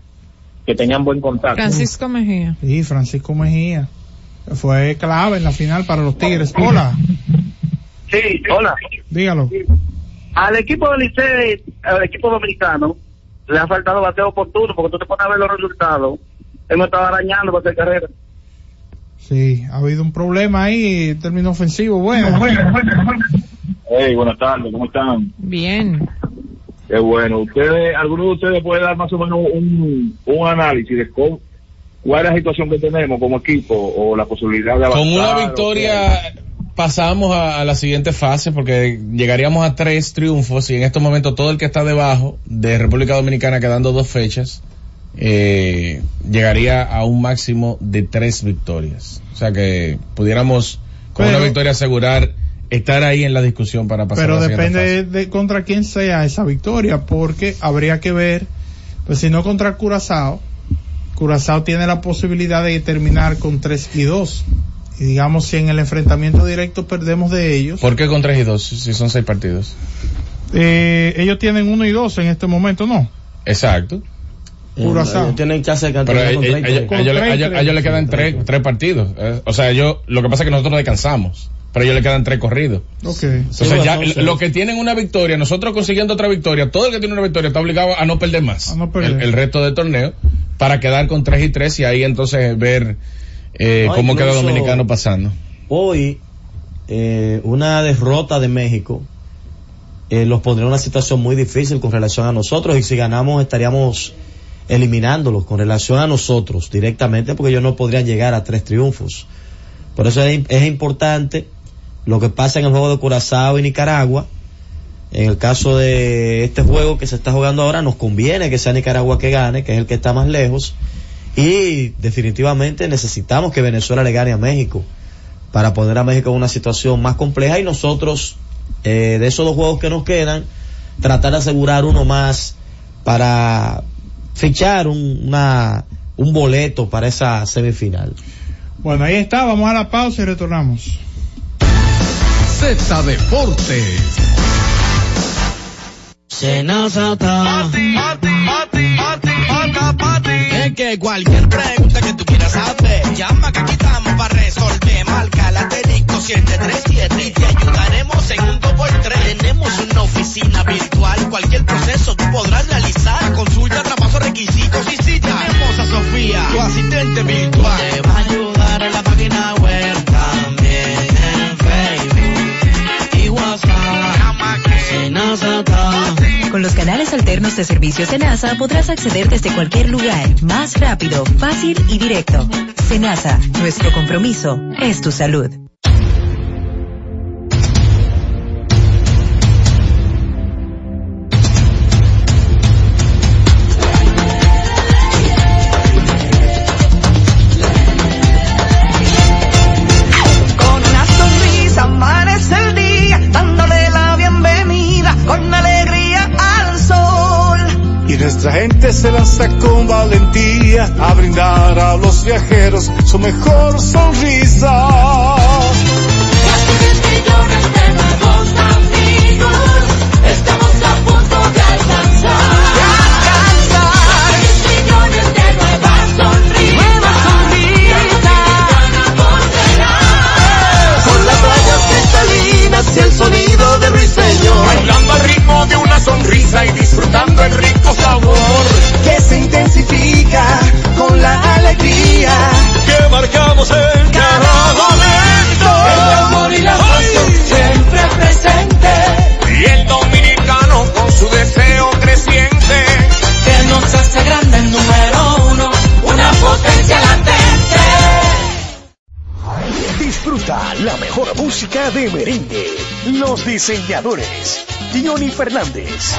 que tenían buen contacto. Francisco Mejía. Sí, Francisco Mejía. Fue clave en la final para los Tigres. Hola. Sí, hola. Dígalo. Al equipo del Licey, al equipo dominicano, le ha faltado bateo oportuno porque tú te pones a ver los resultados. Hemos estado arañando para hacer carrera. Sí, ha habido un problema ahí, en término ofensivo. Bueno, Hey, buenas tardes, ¿cómo están? Bien. Qué bueno. Ustedes, ¿Alguno de ustedes puede dar más o menos un, un análisis de cómo, cuál es la situación que tenemos como equipo o la posibilidad de avanzar? Con una victoria pasamos a, a la siguiente fase porque llegaríamos a tres triunfos y en estos momentos todo el que está debajo de República Dominicana quedando dos fechas eh, llegaría a un máximo de tres victorias. O sea que pudiéramos con Pero- una victoria asegurar estar ahí en la discusión para pasar a pero la siguiente fase. depende de contra quién sea esa victoria, porque habría que ver, pues si no contra Curazao, Curazao tiene la posibilidad de terminar con 3 y 2. Y digamos, si en el enfrentamiento directo perdemos de ellos, ¿Por qué con tres y dos si son seis partidos? eh, ellos tienen 1 y 2 en este momento, ¿no? Exacto. Curazao. Ellos tienen chance de Pero cantar a, con a- a- 30. a- a ellos le- a ellos- a ellos le quedan tres, tres partidos. Eh, o sea, ellos, lo que pasa es que nosotros descansamos, pero a ellos le quedan tres corridos. Ok. Entonces ya, lo que tienen una victoria, nosotros consiguiendo otra victoria, todo el que tiene una victoria está obligado a no perder más. perder. El, el resto del torneo, para quedar con tres y tres y ahí entonces ver eh, No, cómo queda Dominicano pasando. Hoy, eh, una derrota de México eh, los pondría en una situación muy difícil con relación a nosotros y si ganamos estaríamos eliminándolos con relación a nosotros directamente porque ellos no podrían llegar a tres triunfos. Por eso es, es importante lo que pasa en el juego de Curazao y Nicaragua. En el caso de este juego que se está jugando ahora, nos conviene que sea Nicaragua que gane, que es el que está más lejos. Y definitivamente necesitamos que Venezuela le gane a México para poner a México en una situación más compleja y nosotros, eh, de esos dos juegos que nos quedan, tratar de asegurar uno más para fichar un, una, un boleto para esa semifinal. Bueno, ahí está, vamos a la pausa y retornamos. Z Deportes. Es que cualquier pregunta que tú quieras saber, llama que aquí estamos para resolver. Marca la asterisco 737 y te ayudaremos en un 2x3. Tenemos una oficina virtual, cualquier proceso tú podrás realizar. Consulta, traspaso, requisitos y si tenemos a Sofía, tu asistente virtual. Te va a ayudar en la página web Con los canales alternos de servicios Senasa podrás acceder desde cualquier lugar, más rápido, fácil y directo. Senasa, nuestro compromiso es tu salud. Nuestra gente se lanza con valentía a brindar a los viajeros su mejor sonrisa. y el sonido de. Bailando sonrisa y disfrutando el rico sabor. Que se intensifica con la alegría. Que marcamos en cada momento. El amor y la pasión siempre presente. Y el dominicano con su deseo creciente. Que nos hace grande el número uno. Una potencia latente. Disfruta la mejor música de merengue. Los diseñadores. Johnny Fernández.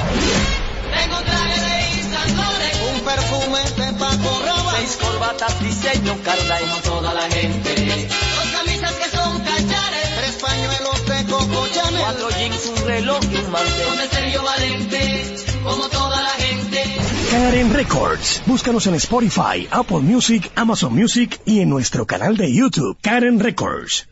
Un perfume de Paco Rabanne. Seis corbatas diseño Carla como toda la gente. Dos camisas que son cachares. Tres pañuelos de Coco Chanel. Cuatro jeans, un reloj y un mantel. Con el Sergio Valente, como toda la gente. Karen Records. Búscanos en Spotify, Apple Music, Amazon Music y en nuestro canal de YouTube, Karen Records.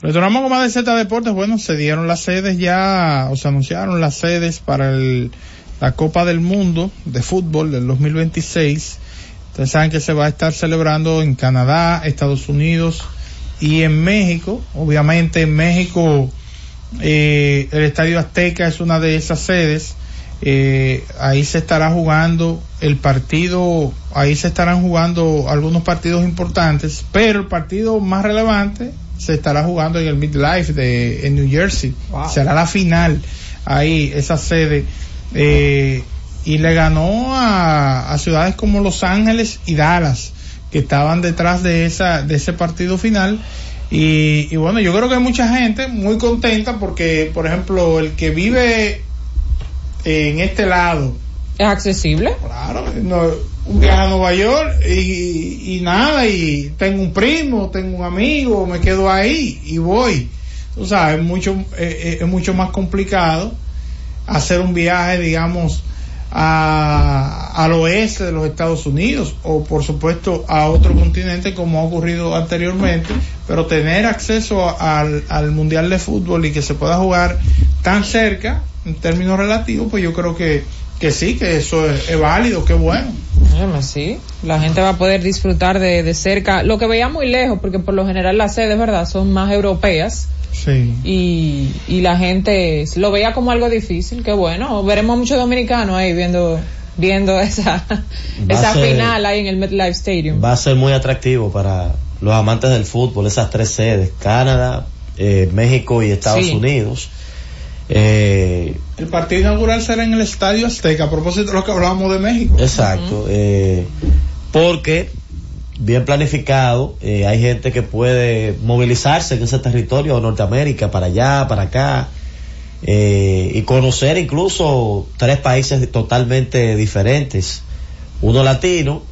Retornamos con más de Z Deportes. Bueno, se dieron las sedes ya, o se anunciaron las sedes para el, la Copa del Mundo de Fútbol del 2026. Ustedes saben que se va a estar celebrando en Canadá, Estados Unidos y en México. Obviamente en México eh, el Estadio Azteca es una de esas sedes. Eh, ahí se estará jugando el partido, ahí se estarán jugando algunos partidos importantes, pero el partido más relevante se estará jugando en el Midlife de en New Jersey. Será la final ahí, esa sede. Eh, y le ganó a, a ciudades como Los Ángeles y Dallas, que estaban detrás de esa, de ese partido final. Y, y bueno, yo creo que hay mucha gente muy contenta porque, por ejemplo, el que vive en este lado, ¿Es accesible? Claro, no, un viaje a Nueva York y, nada, y tengo un primo, tengo un amigo, me quedo ahí y voy. O sea, es mucho, eh, es mucho más complicado hacer un viaje, digamos, a, al oeste de los Estados Unidos o por supuesto a otro continente como ha ocurrido anteriormente, pero tener acceso al, al Mundial de Fútbol y que se pueda jugar tan cerca en términos relativos, pues yo creo que, que sí, que eso es, es válido, qué bueno. Sí, la gente va a poder disfrutar de, de cerca, lo que veía muy lejos, porque por lo general las sedes, ¿verdad?, son más europeas. Sí. Y, y la gente lo veía como algo difícil, qué bueno. Veremos muchos dominicanos ahí viendo viendo esa, <laughs> esa ser- final ahí en el MetLife Stadium. Va a ser muy atractivo para los amantes del fútbol, esas tres sedes, Canadá, eh, México y Estados Sí. Unidos. Eh, El partido inaugural será en el Estadio Azteca, a propósito de lo que hablábamos de México. Exacto, eh, porque bien planificado, eh, hay gente que puede movilizarse en ese territorio de Norteamérica, para allá, para acá, eh, y conocer incluso tres países totalmente diferentes, uno latino,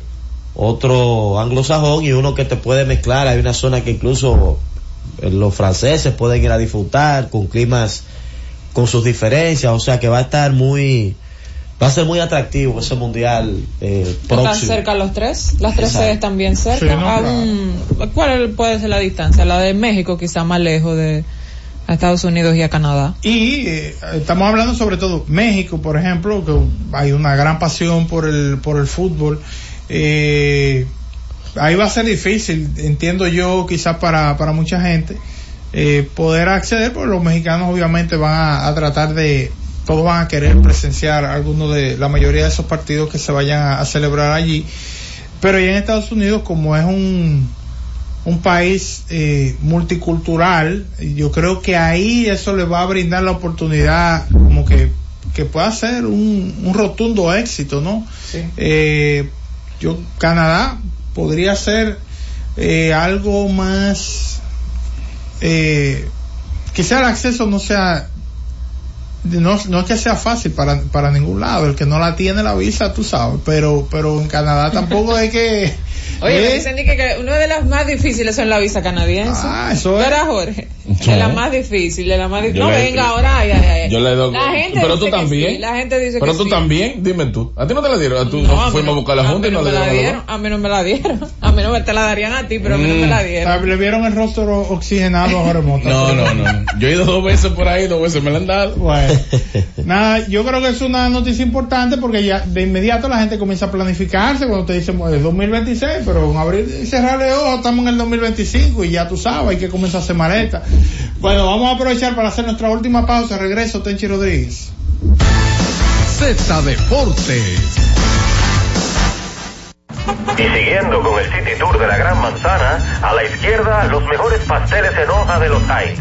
otro anglosajón y uno que te puede mezclar, hay una zona que incluso eh, los franceses pueden ir a disfrutar con climas con sus diferencias, o sea que va a estar muy, va a ser muy atractivo ese mundial eh, ¿Están cerca los tres? Las tres Exacto. sedes también cerca. Sí, no, Algún- ¿Cuál puede ser la distancia? La de México quizá más lejos de a Estados Unidos y a Canadá. Y eh, estamos hablando sobre todo México, por ejemplo, que hay una gran pasión por el por el fútbol. Eh, ahí va a ser difícil, entiendo yo, quizás para para mucha gente eh, poder acceder, porque los mexicanos obviamente van a, a tratar de todos van a querer presenciar algunos de la mayoría de esos partidos que se vayan a, a celebrar allí. Pero ya en Estados Unidos, como es un un país eh, multicultural, yo creo que ahí eso le va a brindar la oportunidad como que, que pueda ser un, un rotundo éxito, ¿no? Eh, yo, Canadá podría ser eh, algo más, eh, quizá el acceso no sea, no, no es que sea fácil para, para ningún lado, el que no la tiene la visa, tú sabes, pero, pero en Canadá tampoco es que... Oye, eh, me dicen que, que una de las más difíciles son la visa canadiense. Ah, eso es. ¿Verdad, Jorge? Sí. De las más difíciles, de las más difíciles. Yo No, le- venga ahora, ay, ay, ay. Yo le doy. La gente pero dice tú que también. sí, la gente dice Pero que tú sí. también, dime tú. ¿A ti no te la dieron? ¿A tú No, no, fuimos a no- buscar la junta y no no la dieron dieron. A mí no me la dieron. A mí no me te la darían a ti, pero a mí no me la dieron. Le vieron el rostro oxigenado a Jorge Mota. No, no, no. Yo he ido dos veces por ahí, dos veces me la han dado. Bueno, <laughs> nada, yo creo que es una noticia importante porque ya de inmediato la gente comienza a planificarse cuando te dicen bueno, es 2026, pero en abrir y cerrar de ojos estamos en el 2025 y ya tú sabes, hay que comenzar a hacer maleta. Bueno, vamos a aprovechar para hacer nuestra última pausa. Regreso, Tenchi Rodríguez. Z Deportes. Y siguiendo con el City Tour de la Gran Manzana, a la izquierda los mejores pasteles en hoja de los Heights.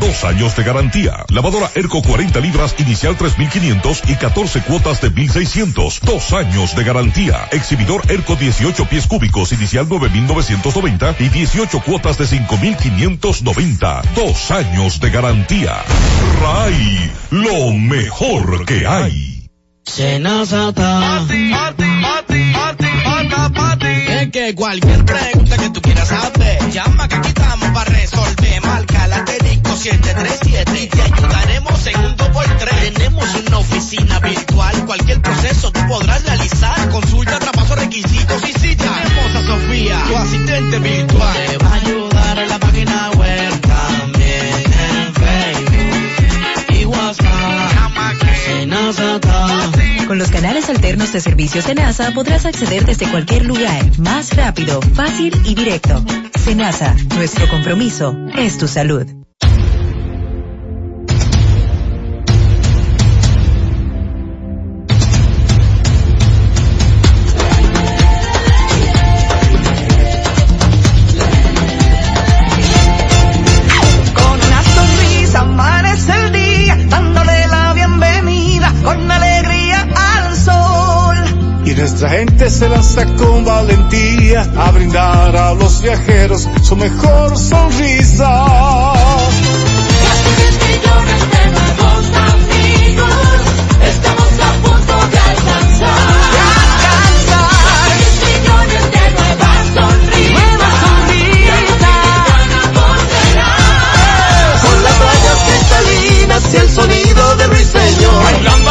dos años de garantía. Lavadora Erco 40 libras inicial 3500 y 14 cuotas de 1600, dos años de garantía. Exhibidor Erco 18 pies cúbicos inicial 9990 y 18 cuotas de 5590, dos años de garantía. RAI, lo mejor que hay. Es que cualquier pregunta que tú quieras saber, llama que aquí estamos para resolver. Marca la 737 y te ayudaremos en un 2x3. Tenemos una oficina virtual, cualquier proceso tú podrás realizar. Consulta, traspaso, requisitos y si tenemos a Sofía, tu asistente virtual. Te va a ayudar en la página web, también en Facebook y WhatsApp. Con los canales alternos de servicios de NASA podrás acceder desde cualquier lugar, más rápido, fácil y directo. Senasa, nuestro compromiso es tu salud. Nuestra gente se lanza con valentía a brindar a los viajeros su mejor sonrisa. millones de nuevos amigos, estamos a punto de alcanzar. De alcanzar. millones de nuevas sonrisas. Nuevas sonrisas. Con las rayas cristalinas y el sonido de ruiseñor. Bailando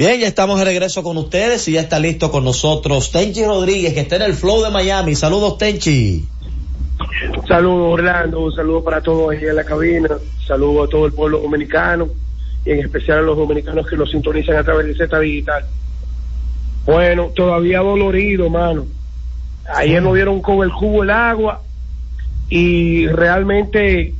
Bien, ya estamos de regreso con ustedes y ya está listo con nosotros Tenchi Rodríguez, que está en el flow de Miami. Saludos, Tenchi. Saludos Orlando, un saludo para todos ahí en la cabina, saludo a todo el pueblo dominicano y en especial a los dominicanos que nos sintonizan a través de Z Digital. Bueno, todavía dolorido, mano. Ayer nos dieron con el cubo el agua y realmente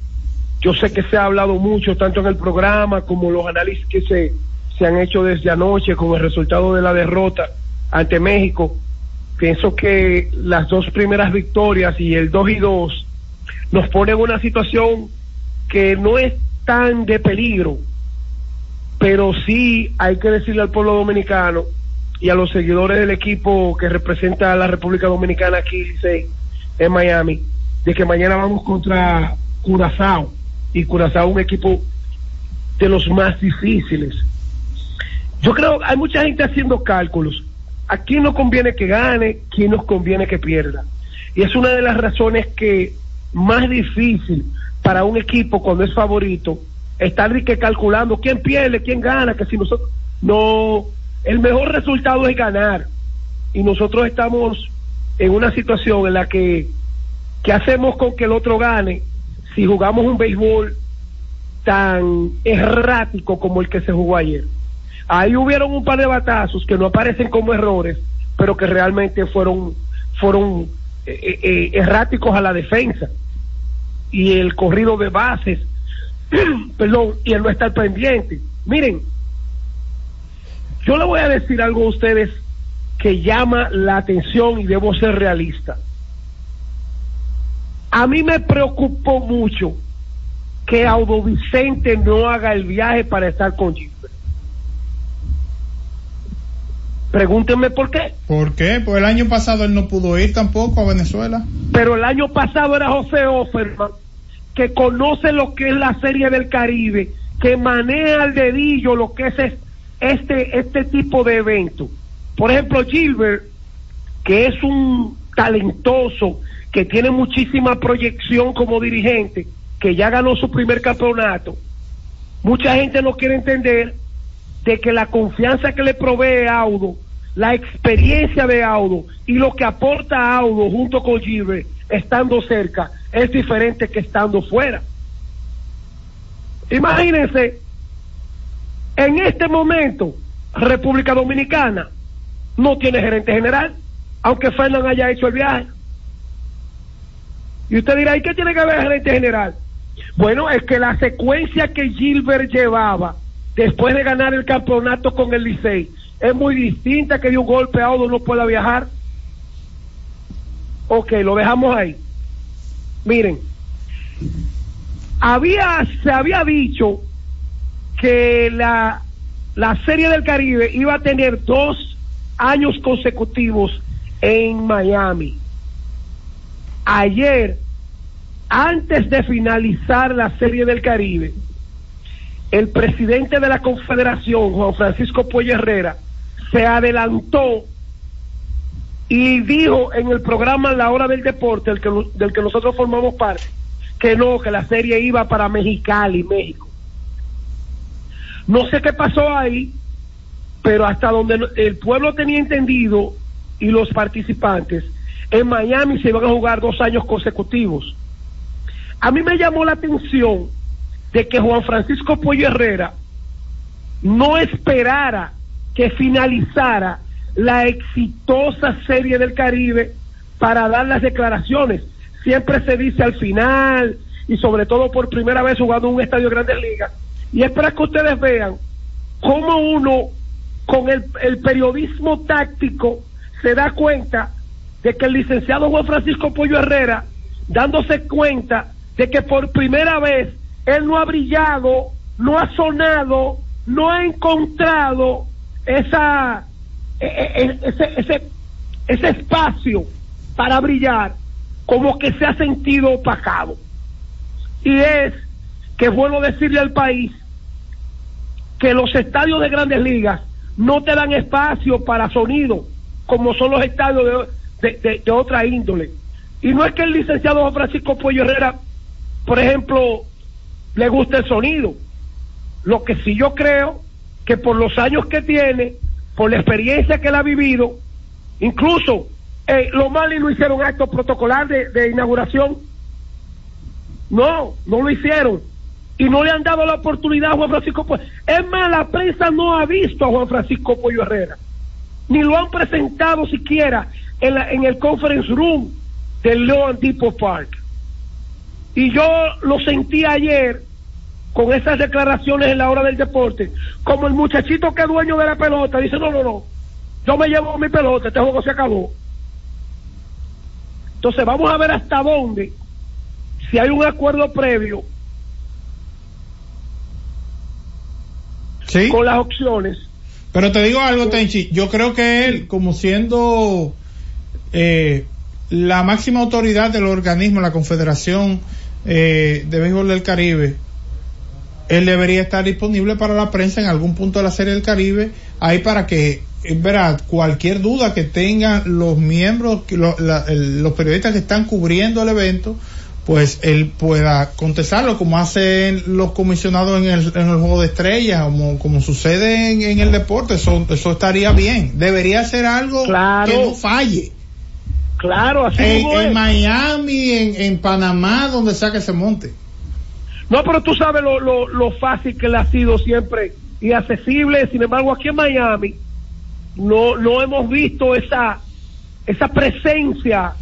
yo sé que se ha hablado mucho, tanto en el programa como los análisis que se, se han hecho desde anoche con el resultado de la derrota ante México. Pienso que las dos primeras victorias y el 2 y 2 nos ponen en una situación que no es tan de peligro, pero sí hay que decirle al pueblo dominicano y a los seguidores del equipo que representa a la República Dominicana aquí en Miami, de que mañana vamos contra Curazao y Curazao un equipo de los más difíciles. Yo creo hay mucha gente haciendo cálculos. ¿A quién nos conviene que gane? ¿Quién nos conviene que pierda? Y es una de las razones que más difícil para un equipo cuando es favorito estar que calculando quién pierde, quién gana, que si nosotros no el mejor resultado es ganar y nosotros estamos en una situación en la que ¿qué hacemos con que el otro gane si jugamos un béisbol tan errático como el que se jugó ayer? Ahí hubieron un par de batazos que no aparecen como errores, pero que realmente fueron fueron eh, eh, erráticos a la defensa y el corrido de bases <clears throat> perdón, y el no estar pendiente. Miren, yo le voy a decir algo a ustedes que llama la atención y debo ser realista. A mí me preocupó mucho que Audo Vicente no haga el viaje para estar con Gilbert. Pregúntenme por qué. ¿Por qué? Pues el año pasado él no pudo ir tampoco a Venezuela. Pero el año pasado era José Offerman, que conoce lo que es la Serie del Caribe, que maneja al dedillo lo que es es- este, este tipo de evento. Por ejemplo, Gilbert, que es un talentoso, que tiene muchísima proyección como dirigente, que ya ganó su primer campeonato. Mucha gente no quiere entender de que la confianza que le provee Audo, la experiencia de Audo y lo que aporta Audo junto con Gilbert estando cerca es diferente que estando fuera. Imagínense, en este momento, República Dominicana no tiene gerente general, aunque Fernán haya hecho el viaje. Y usted dirá, ¿y qué tiene que ver el gerente general? Bueno, es que la secuencia que Gilbert llevaba después de ganar el campeonato con el Licey es muy distinta que de un golpe a Audo no pueda viajar. Ok, lo dejamos ahí. Miren, había, se había dicho que la, la Serie del Caribe iba a tener dos años consecutivos en Miami. Ayer, antes de finalizar la Serie del Caribe, el presidente de la Confederación, Juan Francisco Puello Herrera, se adelantó y dijo en el programa La Hora del Deporte, del que nosotros formamos parte, que no, que la serie iba para Mexicali, México. No sé qué pasó ahí, pero hasta donde el pueblo tenía entendido y los participantes, en Miami se iban a jugar dos años consecutivos. A mí me llamó la atención de que Juan Francisco Pollo Herrera no esperara que finalizara la exitosa serie del Caribe para dar las declaraciones. Siempre se dice al final y sobre todo por primera vez jugando en un estadio de grandes ligas. Y es para que ustedes vean cómo uno con el, el periodismo táctico se da cuenta de que el licenciado Juan Francisco Pollo Herrera, dándose cuenta de que por primera vez él no ha brillado, no ha sonado, no ha encontrado esa e- e- ese, ese, ese espacio para brillar, como que se ha sentido opacado. Y es que es bueno decirle al país que los estadios de grandes ligas no te dan espacio para sonido, como son los estadios de, de, otra índole. Y no es que el licenciado Francisco Pollo Herrera, por ejemplo, le guste el sonido. Lo que sí yo creo que por los años que tiene, por la experiencia que él ha vivido, incluso eh, los Marlins no hicieron acto protocolar de, inauguración. No, no lo hicieron. Y no le han dado la oportunidad a Juan Francisco. Es más, la prensa no ha visto a Juan Francisco Pollo Herrera. Ni lo han presentado siquiera en, la- en el conference room del Leon Depot Park. Y yo lo sentí ayer con esas declaraciones en la hora del deporte, como el muchachito que es dueño de la pelota, dice, no, no, no, yo me llevo mi pelota, este juego se acabó. Entonces vamos a ver hasta dónde, si hay un acuerdo previo con las opciones. Pero te digo algo, Tenchi, yo creo que él, como siendo eh, la máxima autoridad del organismo, la Confederación eh, de Béisbol del Caribe, él debería estar disponible para la prensa en algún punto de la Serie del Caribe, ahí para que, es verdad, cualquier duda que tengan los miembros, que lo- la- el- los periodistas que están cubriendo el evento, pues él pueda contestarlo como hacen los comisionados en el, en el juego de estrellas, como, como sucede en, en el deporte, eso, eso estaría bien. Debería ser algo Claro. que no falle. Claro, así En, es. Miami, en, en Panamá, donde sea que se monte. No, pero tú sabes lo, lo, lo fácil que le ha sido siempre y accesible. Sin embargo, aquí en Miami no, no hemos visto esa, esa presencia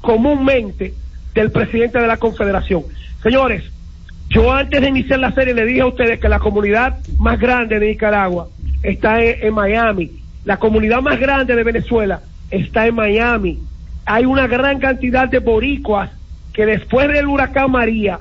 comúnmente del presidente de la Confederación. Señores, Yo antes de iniciar la serie le dije a ustedes que la comunidad más grande de Nicaragua está en, en Miami. La comunidad más grande de Venezuela está en Miami. Hay una gran cantidad de boricuas que después del huracán María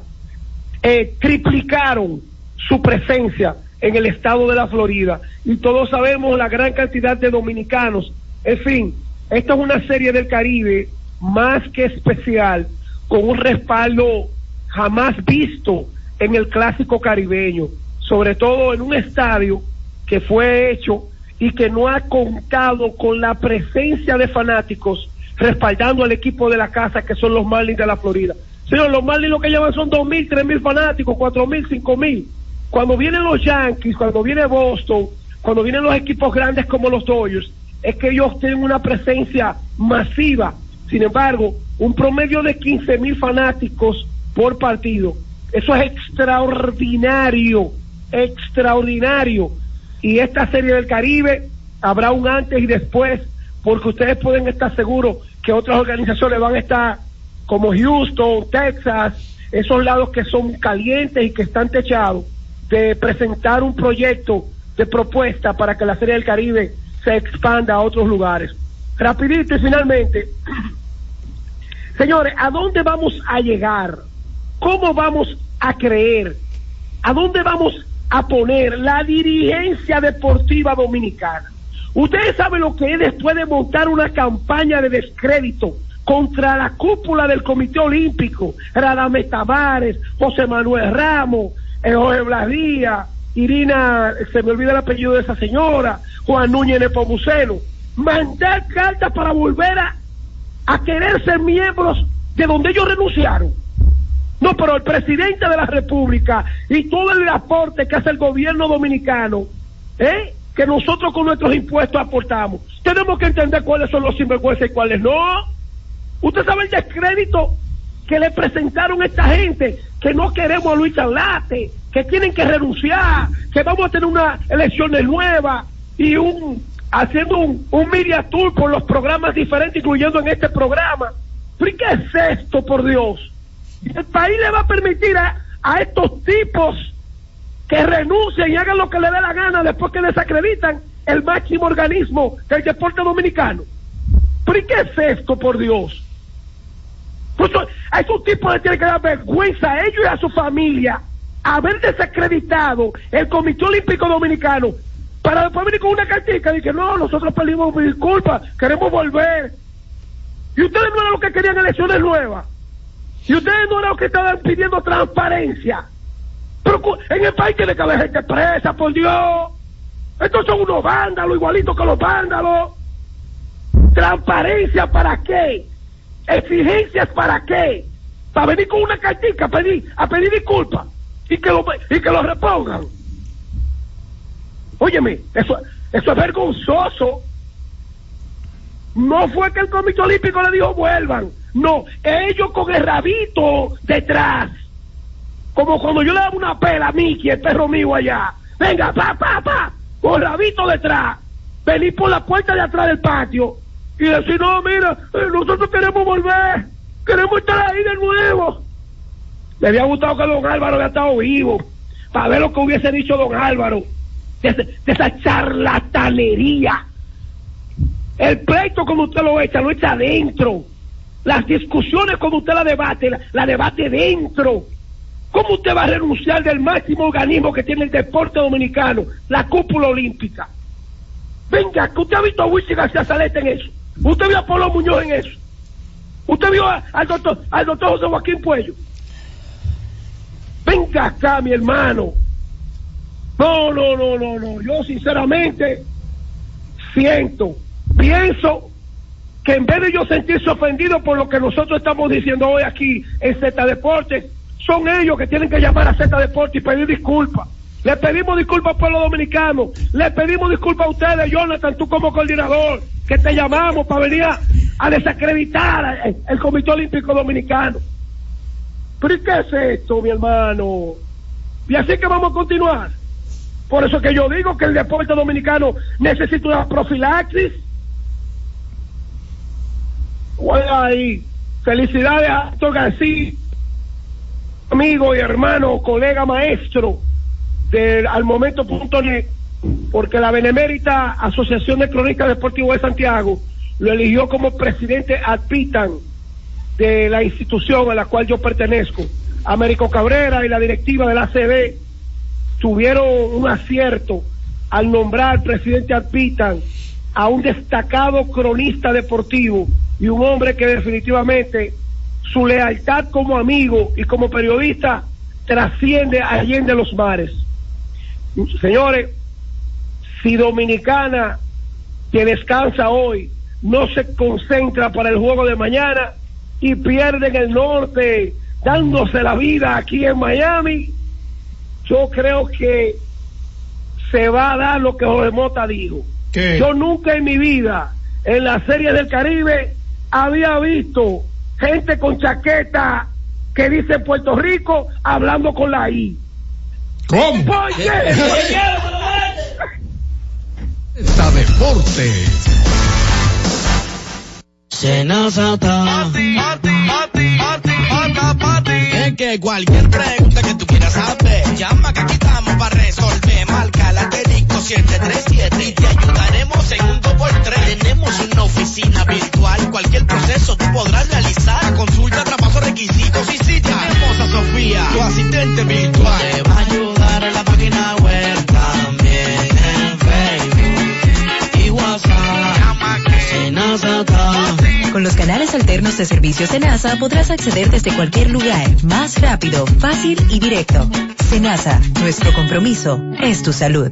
eh, triplicaron su presencia en el estado de la Florida. Y todos sabemos la gran cantidad de dominicanos. En fin, esta es una serie del Caribe más que especial, con un respaldo jamás visto en el clásico caribeño, sobre todo en un estadio que fue hecho y que no ha contado con la presencia de fanáticos respaldando al equipo de la casa que son los Marlins de la Florida. Señor, los Marlins lo que llevan son dos mil, tres mil fanáticos, cuatro mil, cinco mil. Cuando vienen los Yankees, cuando viene Boston, cuando vienen los equipos grandes como los Dodgers, es que ellos tienen una presencia masiva. Sin embargo, un promedio de 15 mil fanáticos por partido. Eso es extraordinario, extraordinario. Y esta serie del Caribe habrá un antes y después, porque ustedes pueden estar seguros que otras organizaciones van a estar como Houston, Texas, esos lados que son calientes y que están techados, de presentar un proyecto de propuesta para que la Serie del Caribe se expanda a otros lugares. Rapidito y finalmente, <clears throat> señores, ¿a dónde vamos a llegar? ¿Cómo vamos a creer? ¿A dónde vamos a poner la dirigencia deportiva dominicana? Ustedes saben lo que es después de montar una campaña de descrédito contra la cúpula del Comité Olímpico, Radamés Tavares, José Manuel Ramos, eh, Jorge Blasía, Irina, se me olvida el apellido de esa señora, Juan Núñez Nepomuceno, mandar cartas para volver a, a querer ser miembros de donde ellos renunciaron. No, pero el presidente de la República y todo el aporte que hace el gobierno dominicano, ¿eh? Que nosotros con nuestros impuestos aportamos, tenemos que entender cuáles son los sinvergüenzas y cuáles no. Usted sabe el descrédito que le presentaron a esta gente, que no queremos a Luis Charlate, que tienen que renunciar, que vamos a tener una elecciones nuevas y un haciendo un, un media por los programas diferentes, incluyendo en este programa. ¿Pero qué es esto, por Dios? El país le va a permitir a, a estos tipos que renuncien y hagan lo que le dé la gana después que desacreditan el máximo organismo del deporte dominicano. ¿Pero y qué es esto, por Dios? Pues a esos tipos les tiene que dar vergüenza a ellos y a su familia haber desacreditado el Comité Olímpico Dominicano para después venir con una cartica y que no, nosotros pedimos disculpas, queremos volver. Y ustedes no eran los que querían elecciones nuevas. Y ustedes no eran los que estaban pidiendo transparencia. Pero en el país tiene que haber gente presa, por Dios. Estos son unos vándalos, igualitos que los vándalos. ¿Transparencia para qué? ¿Exigencias para qué? Para venir con una cartica a pedir, a pedir disculpas y que lo, y que lo repongan. Óyeme, eso, eso es vergonzoso. No fue que el Comité Olímpico le dijo vuelvan. No, ellos con el rabito detrás. Como cuando yo le daba una pela a Mickey, el perro mío allá. Venga, pa, pa, pa, con rabito detrás. Venir por la puerta de atrás del patio y decir, no, mira, eh, nosotros queremos volver. Queremos estar ahí de nuevo. Le había gustado que don Álvaro había estado vivo. Para ver lo que hubiese dicho don Álvaro. De esa charlatanería. El pleito como usted lo echa, lo echa adentro. Las discusiones como usted la debate, la, la debate dentro. ¿Cómo usted va a renunciar del máximo organismo que tiene el deporte dominicano, la cúpula olímpica? Venga, que usted ha visto a Wilson García Saleta en eso. Usted vio a Polo Muñoz en eso. Usted vio al doctor, al doctor José Joaquín Puello. Venga acá, mi hermano. No, no, no, no, no. Yo sinceramente siento, pienso que en vez de yo sentirse ofendido por lo que nosotros estamos diciendo hoy aquí en Z Deportes, son ellos que tienen que llamar a Z Deportes y pedir disculpas. Le pedimos disculpas al pueblo dominicano, le pedimos disculpas a ustedes, Jonathan, tú como coordinador, que te llamamos para venir a, desacreditar el, el Comité Olímpico Dominicano. Pero ¿y qué es esto, mi hermano? Y así que vamos a continuar. Por eso que yo digo que el deporte dominicano necesita una profilaxis. Bueno, ahí, felicidades a Héctor García amigo y hermano, colega maestro del al momento.net, porque la Benemérita Asociación de Cronistas Deportivos de Santiago lo eligió como presidente ad vitam de la institución a la cual yo pertenezco. Américo Cabrera y la directiva del ACB tuvieron un acierto al nombrar presidente ad vitam a un destacado cronista deportivo y un hombre que definitivamente su lealtad como amigo y como periodista trasciende allende los mares. Señores, si Dominicana, que descansa hoy, no se concentra para el juego de mañana y pierde en el norte, dándose la vida aquí en Miami, yo creo que se va a dar lo que Jorge Mota dijo. Yo nunca en mi vida, en la Serie del Caribe, había visto gente con chaqueta que dice Puerto Rico hablando con la I. ¿Cómo? ¿Por qué? Esta Deportes. Es que cualquier pregunta que tú quieras saber, llama que aquí estamos para resolver. Marca la asterisco 737 y te ayudaremos en un 2x3. Tenemos una oficina virtual, cualquier proceso tú podrás realizar. Consulta, traspaso, requisitos y si tenemos a Sofía, tu asistente virtual. Te va a ayudar en la página web también en Facebook y WhatsApp. Llama que Con los canales alternos de servicios Senasa podrás acceder desde cualquier lugar, más rápido, fácil y directo. Senasa, nuestro compromiso es tu salud.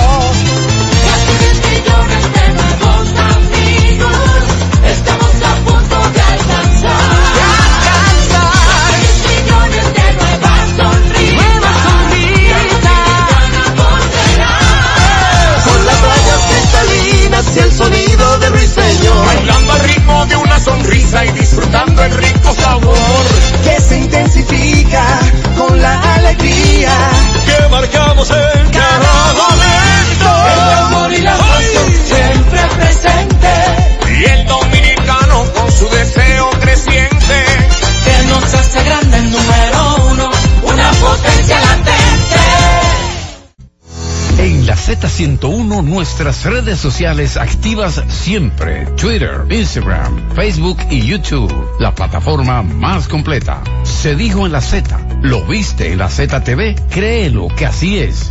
Nuestras redes sociales activas siempre. Twitter, Instagram, Facebook y YouTube. La plataforma más completa. Se dijo en la Z. ¿Lo viste en la ZTV? Créelo que así es.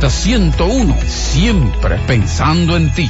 Z101, siempre pensando en ti.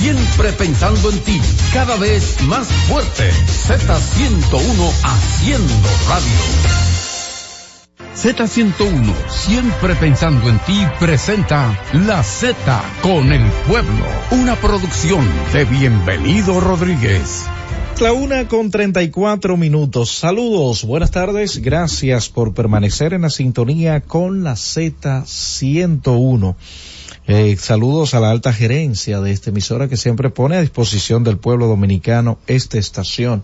Siempre pensando en ti, cada vez más fuerte. Z101 haciendo radio. Z101, siempre pensando en ti, presenta La Z con el pueblo, una producción de Bienvenido Rodríguez. La una con 34 minutos. Saludos, buenas tardes. Gracias por permanecer en la sintonía con la Z101. Eh, saludos a la alta gerencia de esta emisora que siempre pone a disposición del pueblo dominicano esta estación.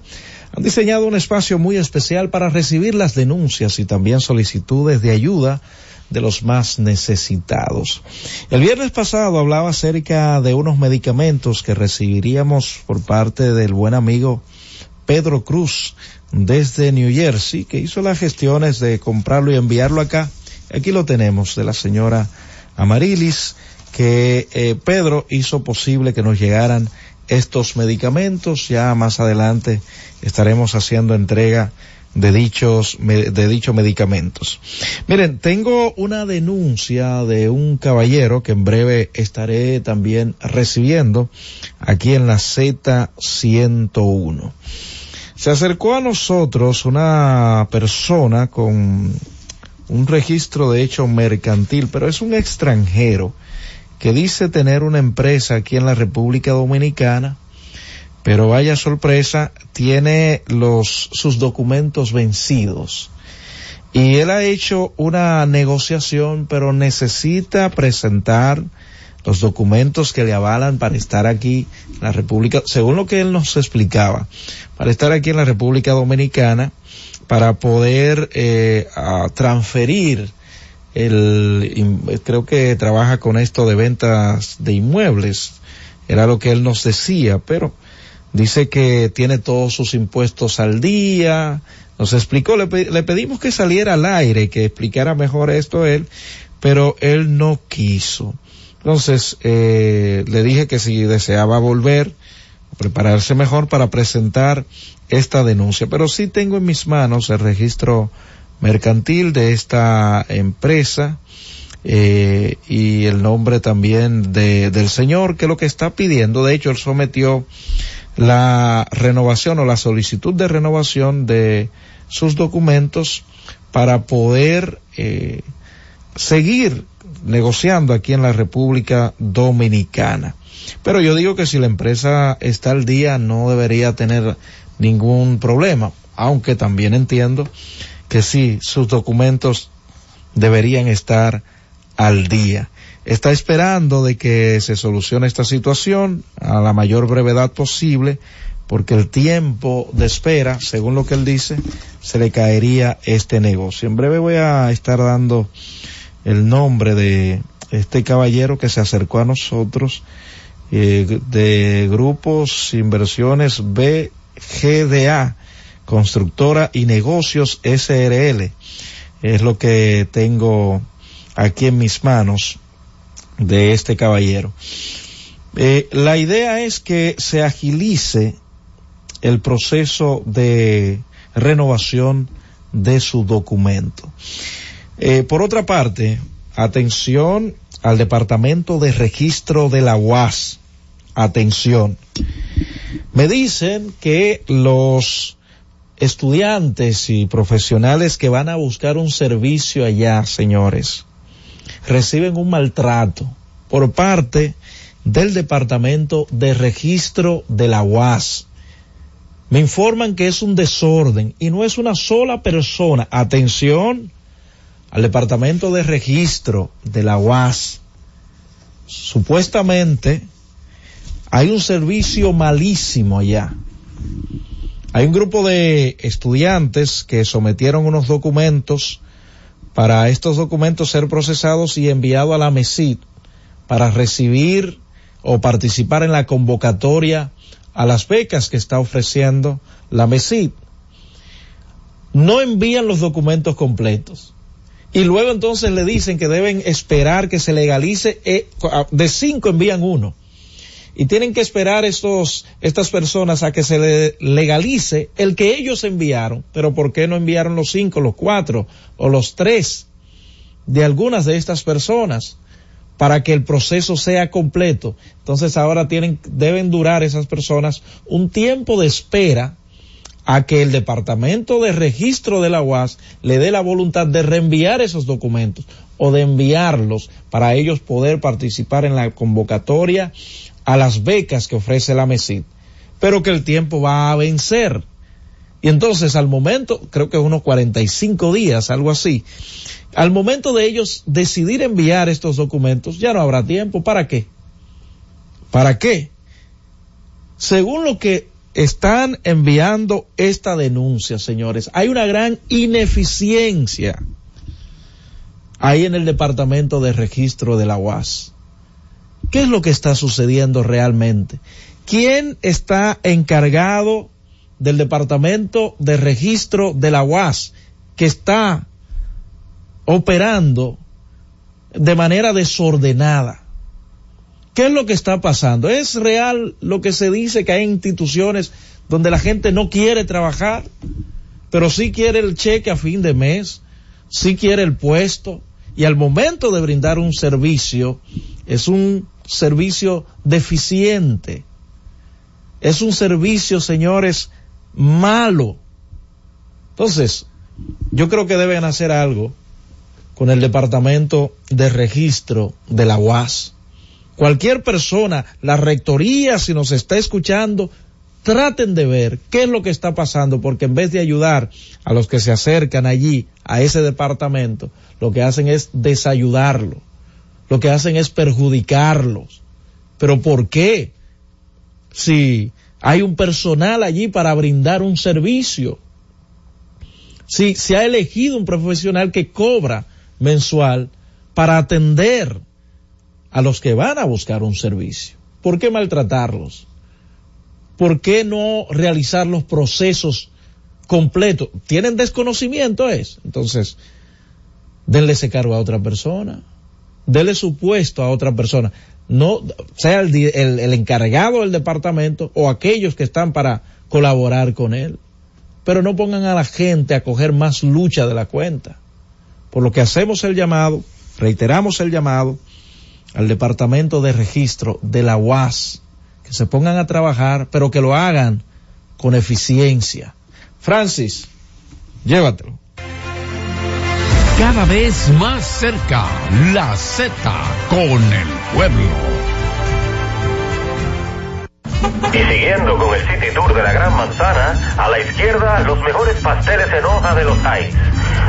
Han diseñado un espacio muy especial para recibir las denuncias y también solicitudes de ayuda de los más necesitados. El viernes pasado hablaba acerca de unos medicamentos que recibiríamos por parte del buen amigo Pedro Cruz desde New Jersey, que hizo las gestiones de comprarlo y enviarlo acá. Aquí lo tenemos, de la señora Amarilis, que eh, Pedro hizo posible que nos llegaran estos medicamentos. Ya más adelante estaremos haciendo entrega de dichos, de dichos medicamentos. Miren, tengo una denuncia de un caballero que en breve estaré también recibiendo aquí en la Z101. Se acercó a nosotros una persona con un registro de hecho mercantil, pero es un extranjero que dice tener una empresa aquí en la República Dominicana, pero vaya sorpresa, tiene los, sus documentos vencidos. Y él ha hecho una negociación, pero necesita presentar los documentos que le avalan para estar aquí en la República, según lo que él nos explicaba, para estar aquí en la República Dominicana, para poder eh, transferir el, creo que trabaja con esto de ventas de inmuebles, era lo que él nos decía, pero dice que tiene todos sus impuestos al día, nos explicó, le, pedimos que saliera al aire, que explicara mejor esto él, pero él no quiso. Entonces, eh, le dije que si deseaba volver, prepararse mejor para presentar esta denuncia, pero sí tengo en mis manos el registro mercantil de esta empresa eh, y el nombre también de, del señor que lo que está pidiendo, de hecho él sometió la renovación o la solicitud de renovación de sus documentos para poder eh, seguir negociando aquí en la República Dominicana. Pero yo digo que si la empresa está al día no debería tener ningún problema, aunque también entiendo que sí, sus documentos deberían estar al día. Está esperando de que se solucione esta situación a la mayor brevedad posible, porque el tiempo de espera, según lo que él dice, se le caería este negocio. En breve voy a estar dando el nombre de este caballero que se acercó a nosotros eh, de grupos inversiones BGDA Constructora y Negocios SRL. Es lo que tengo aquí en mis manos de este caballero. Eh, la idea es que se agilice el proceso de renovación de su documento. Eh, por otra parte, atención al Departamento de Registro de la UAS. Atención. Me dicen que los estudiantes y profesionales que van a buscar un servicio allá, señores, reciben un maltrato por parte del Departamento de Registro de la UAS. Me informan que es un desorden y no es una sola persona. Atención al Departamento de Registro de la UAS. Supuestamente hay un servicio malísimo allá hay un grupo de estudiantes que sometieron unos documentos para estos documentos ser procesados y enviados a la MESID para recibir o participar en la convocatoria a las becas que está ofreciendo la MESID. no envían los documentos completos. Y luego entonces le dicen que deben esperar que se legalice, eh, de cinco envían uno. Y tienen que esperar estos, estas personas a que se le legalice el que ellos enviaron. Pero ¿por qué no enviaron los cinco, los cuatro o los tres de algunas de estas personas? para que el proceso sea completo. Entonces ahora tienen, deben durar esas personas un tiempo de espera a que el departamento de registro de la UAS le dé la voluntad de reenviar esos documentos o de enviarlos para ellos poder participar en la convocatoria a las becas que ofrece la MESID. Pero que el tiempo va a vencer. Y entonces al momento, creo que unos 45 días, algo así, al momento de ellos decidir enviar estos documentos, ya no habrá tiempo. ¿Para qué? ¿Para qué? Según lo que están enviando esta denuncia, señores, hay una gran ineficiencia ahí en el departamento de registro de la UAS. ¿Qué es lo que está sucediendo realmente? ¿Quién está encargado del departamento de registro de la UAS que está operando de manera desordenada. ¿Qué es lo que está pasando? ¿Es real lo que se dice que hay instituciones donde la gente no quiere trabajar, pero sí quiere el cheque a fin de mes, sí quiere el puesto y al momento de brindar un servicio es un servicio deficiente? Es un servicio, señores, malo. Entonces, yo creo que deben hacer algo con el departamento de registro de la UAS. Cualquier persona, la rectoría, si nos está escuchando, traten de ver qué es lo que está pasando, porque en vez de ayudar a los que se acercan allí, a ese departamento, lo que hacen es desayudarlo, lo que hacen es perjudicarlos. Pero ¿por qué? Si hay un personal allí para brindar un servicio, si se ha elegido un profesional que cobra mensual para atender a los que van a buscar un servicio. ¿Por qué maltratarlos? ¿Por qué no realizar los procesos completos? ¿Tienen desconocimiento es? Entonces, denle ese cargo a otra persona. Denle su puesto a otra persona. No, sea el, encargado del departamento o aquellos que están para colaborar con él. Pero no pongan a la gente a coger más lucha de la cuenta. Por lo que hacemos el llamado, reiteramos el llamado al Departamento de Registro de la UAS, que se pongan a trabajar, pero que lo hagan con eficiencia. Francis, llévatelo. Cada vez más cerca, la Z con el pueblo. Y siguiendo con el City Tour de la Gran Manzana, a la izquierda los mejores pasteles en hoja de los Heights.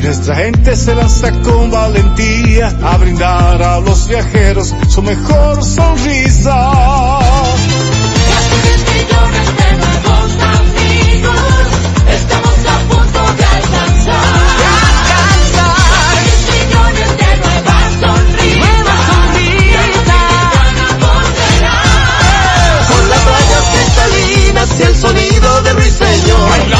Y nuestra gente se lanza con valentía a brindar a los viajeros su mejor sonrisa. millones de nuevos amigos, estamos a punto de alcanzar. De alcanzar. millones de nuevas sonrisas. Nuevas sonrisas. Con las rayas cristalinas y el sonido de ruiseñor.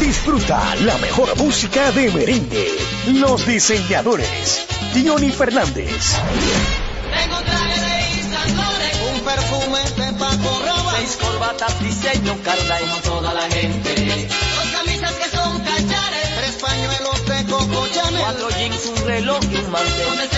Disfruta la mejor música de merengue. Los diseñadores. Johnny Fernández. Tengo traje de Laurent, un perfume de Paco Rabanne, seis corbatas diseño Carla y toda la gente. Dos camisas que son cachares, tres pañuelos de Coco Chanel, cuatro jeans, un reloj y un mantel.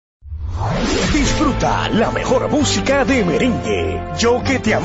Disfruta la mejor música de merengue. Yo que te amé.